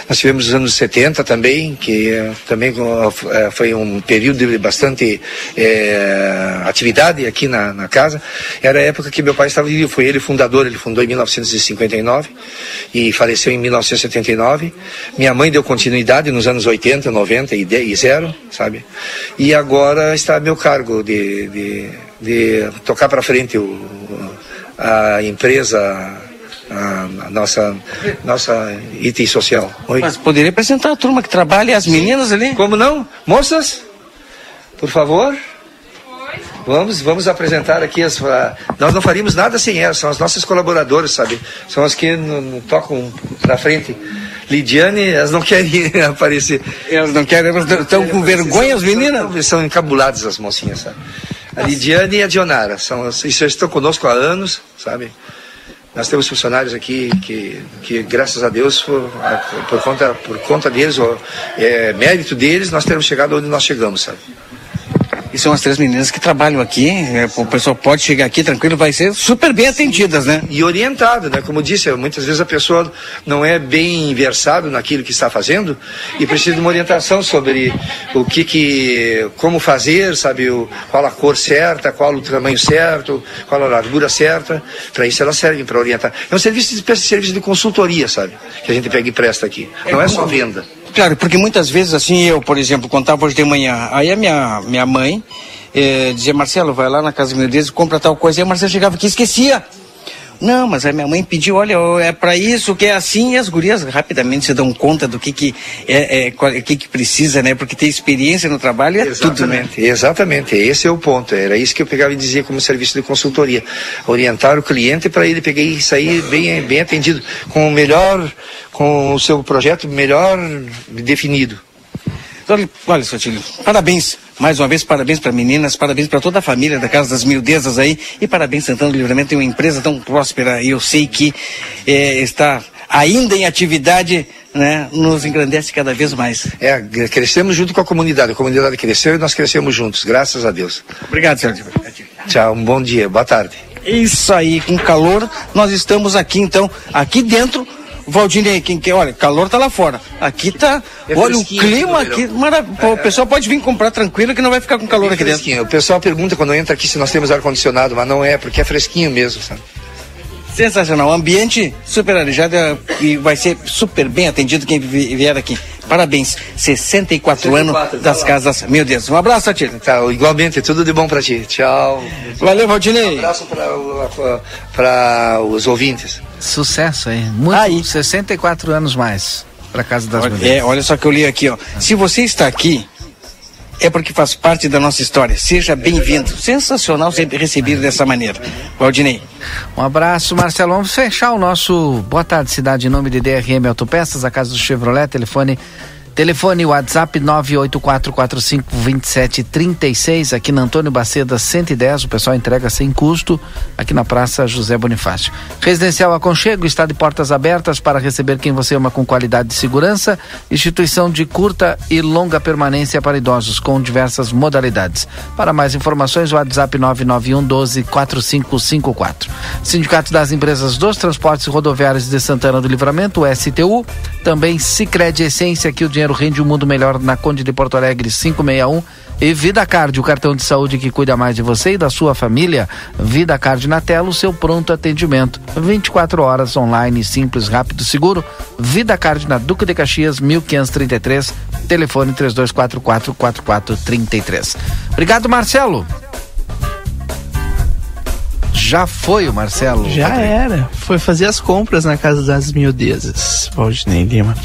Nós tivemos os anos 70 também, que eh, também eh, foi um período de bastante eh, atividade aqui na, na casa. Era a época que meu pai estava vivo, foi ele fundador, ele fundou em 1959 e faleceu em 1979. Minha mãe deu continuidade nos anos 80, 90 e, de, e zero, sabe? E agora está a meu cargo de, de, de tocar para frente o, a empresa, a, nossa, nossa item social. Oi? Mas poderia apresentar a turma que trabalha, as meninas ali? Como não? Moças, por favor. Vamos, vamos apresentar aqui as. nós não faríamos nada sem elas, são as nossas colaboradoras, sabe? São as que tocam pra frente. Lidiane, elas não querem aparecer. Elas não querem, elas estão com vergonha, as meninas? São encabuladas as mocinhas, sabe? A Lidiane e a Dionara, são, estão conosco há anos, sabe? Nós temos funcionários aqui que, que graças a Deus, por, por conta, por conta deles, é, mérito deles, nós temos chegado onde nós chegamos, sabe? E são as três meninas que trabalham aqui. é, o pessoal pode chegar aqui tranquilo, vai ser super bem atendidas, né? E orientado, né? Como disse, muitas vezes a pessoa não é bem versado naquilo que está fazendo e precisa de uma orientação sobre o que que, como fazer, sabe, o, qual a cor certa, qual o tamanho certo, qual a largura certa. Para isso elas servem para orientar. É um serviço de serviço de consultoria, sabe? Que a gente pega e presta aqui. Não é só venda. Claro, porque muitas vezes, assim, eu, por exemplo, contava hoje de manhã, aí a minha, minha mãe eh, dizia, Marcelo, vai lá na casa meu Deus e compra tal coisa. Aí o Marcelo chegava aqui e esquecia. Não, mas a minha mãe pediu, olha, é para isso que é assim, e as gurias rapidamente se dão conta do que que é, é qual- que que precisa, né? Porque tem experiência no trabalho é tudo, né? Exatamente, exatamente. Esse é o ponto. Era isso que eu pegava e dizia como serviço de consultoria. Orientar o cliente para ele pegar e sair bem, bem atendido, com o melhor, com o seu projeto melhor definido. Olha, olha, Sotilho, parabéns. Mais uma vez, parabéns para meninas, parabéns para toda a família da Casa das Mildezas aí. E parabéns, Santana do Livramento, tem uma empresa tão próspera. E eu sei que eh, está ainda em atividade, né? Nos engrandece cada vez mais. É, crescemos junto com a comunidade. A comunidade cresceu e nós crescemos juntos, graças a Deus. Obrigado, Sérgio. Tchau, um bom dia, boa tarde. Isso aí, com calor, nós estamos aqui então, aqui dentro. Valdinei, quem quer, olha, calor tá lá fora. Aqui tá, É olha o clima aqui pô, o pessoal pode vir comprar tranquilo que não vai ficar com calor aqui dentro. O pessoal pergunta quando entra aqui se nós temos ar-condicionado, mas não é, porque é fresquinho mesmo, sabe? Sensacional, ambiente super arejado é, e vai ser super bem atendido quem vi- vier aqui. Parabéns, 64, anos das casas. Meu Deus, um abraço, Atílio. Tá, igualmente, tudo de bom pra ti. Tchau. Valeu, Valdinei. Um abraço para os ouvintes. Sucesso aí. Muito, 64 anos mais para casa das Olha, mulheres. é, olha só que eu li aqui, ó. Se você está aqui, é porque faz parte da nossa história. Seja bem-vindo. Sensacional ser recebido dessa maneira. Valdinei. Um abraço, Marcelo. Vamos fechar o nosso Boa Tarde Cidade em nome de DRM Autopeças, a casa do Chevrolet, telefone Telefone WhatsApp 984452736 aqui na Antônio Baceda 110. O pessoal entrega sem custo aqui na Praça José Bonifácio. Residencial Aconchego está de portas abertas para receber quem você ama com qualidade de segurança. Instituição de curta e longa permanência para idosos com diversas modalidades. Para mais informações, WhatsApp 991 12 4554. Sindicato das Empresas dos Transportes Rodoviários de Santana do Livramento, STU. Também Sicredi Essência, que o dinheiro rende um mundo melhor na Conde de Porto Alegre 561. E Vida Card, o cartão de saúde que cuida mais de você e da sua família. Vida Card na tela, o seu pronto atendimento. 24 horas online, simples, rápido, seguro. Vida Card na Duca de Caxias, 1533. Telefone 3244 4433. Obrigado, Marcelo. Já foi o Marcelo? Já era. Foi fazer as compras na casa das miudezas, Valdinei Lima.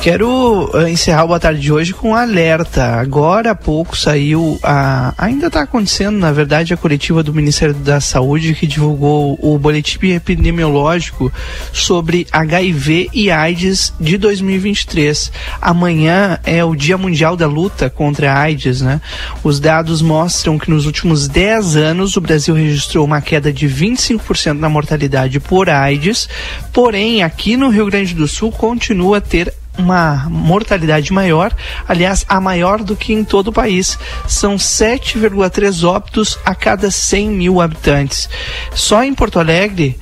Quero uh, encerrar o Boa Tarde de hoje com um alerta. Agora há pouco saiu a. Ainda está acontecendo, na verdade, a coletiva do Ministério da Saúde que divulgou o boletim epidemiológico sobre HIV e AIDS de 2023. Amanhã é o Dia Mundial da Luta contra a AIDS, né? Os dados mostram que nos últimos 10 anos o Brasil registrou uma queda de 25% na mortalidade por AIDS, porém aqui no Rio Grande do Sul continua a ter uma mortalidade maior, aliás, a maior do que em todo o país. São 7,3 óbitos a cada 100 mil habitantes. Só em Porto Alegre,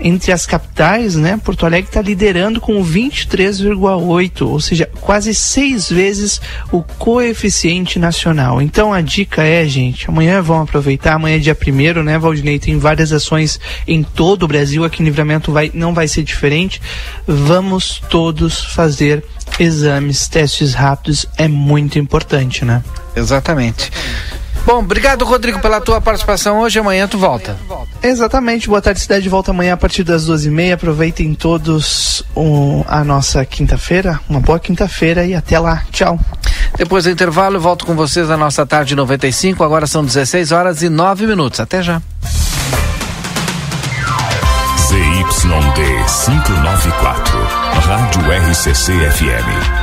entre as capitais, né, Porto Alegre está liderando com 23,8, ou seja, quase seis vezes o coeficiente nacional. Então a dica é, gente, amanhã vão aproveitar, amanhã é dia primeiro, né, Valdinei, tem várias ações em todo o Brasil, aqui em Livramento vai, não vai ser diferente. Vamos todos fazer exames, testes rápidos, é muito importante, né? Exatamente. Bom, obrigado, Rodrigo, pela tua participação hoje. Amanhã tu volta. Exatamente, boa tarde, cidade. Volta amanhã a partir das duas e meia. Aproveitem todos o, a nossa quinta-feira. Uma boa quinta-feira e até lá. Tchau. Depois do intervalo, eu volto com vocês na nossa tarde 95. Agora são 16 horas e 9 minutos. Até já. ZYD 594, Rádio RCC FM.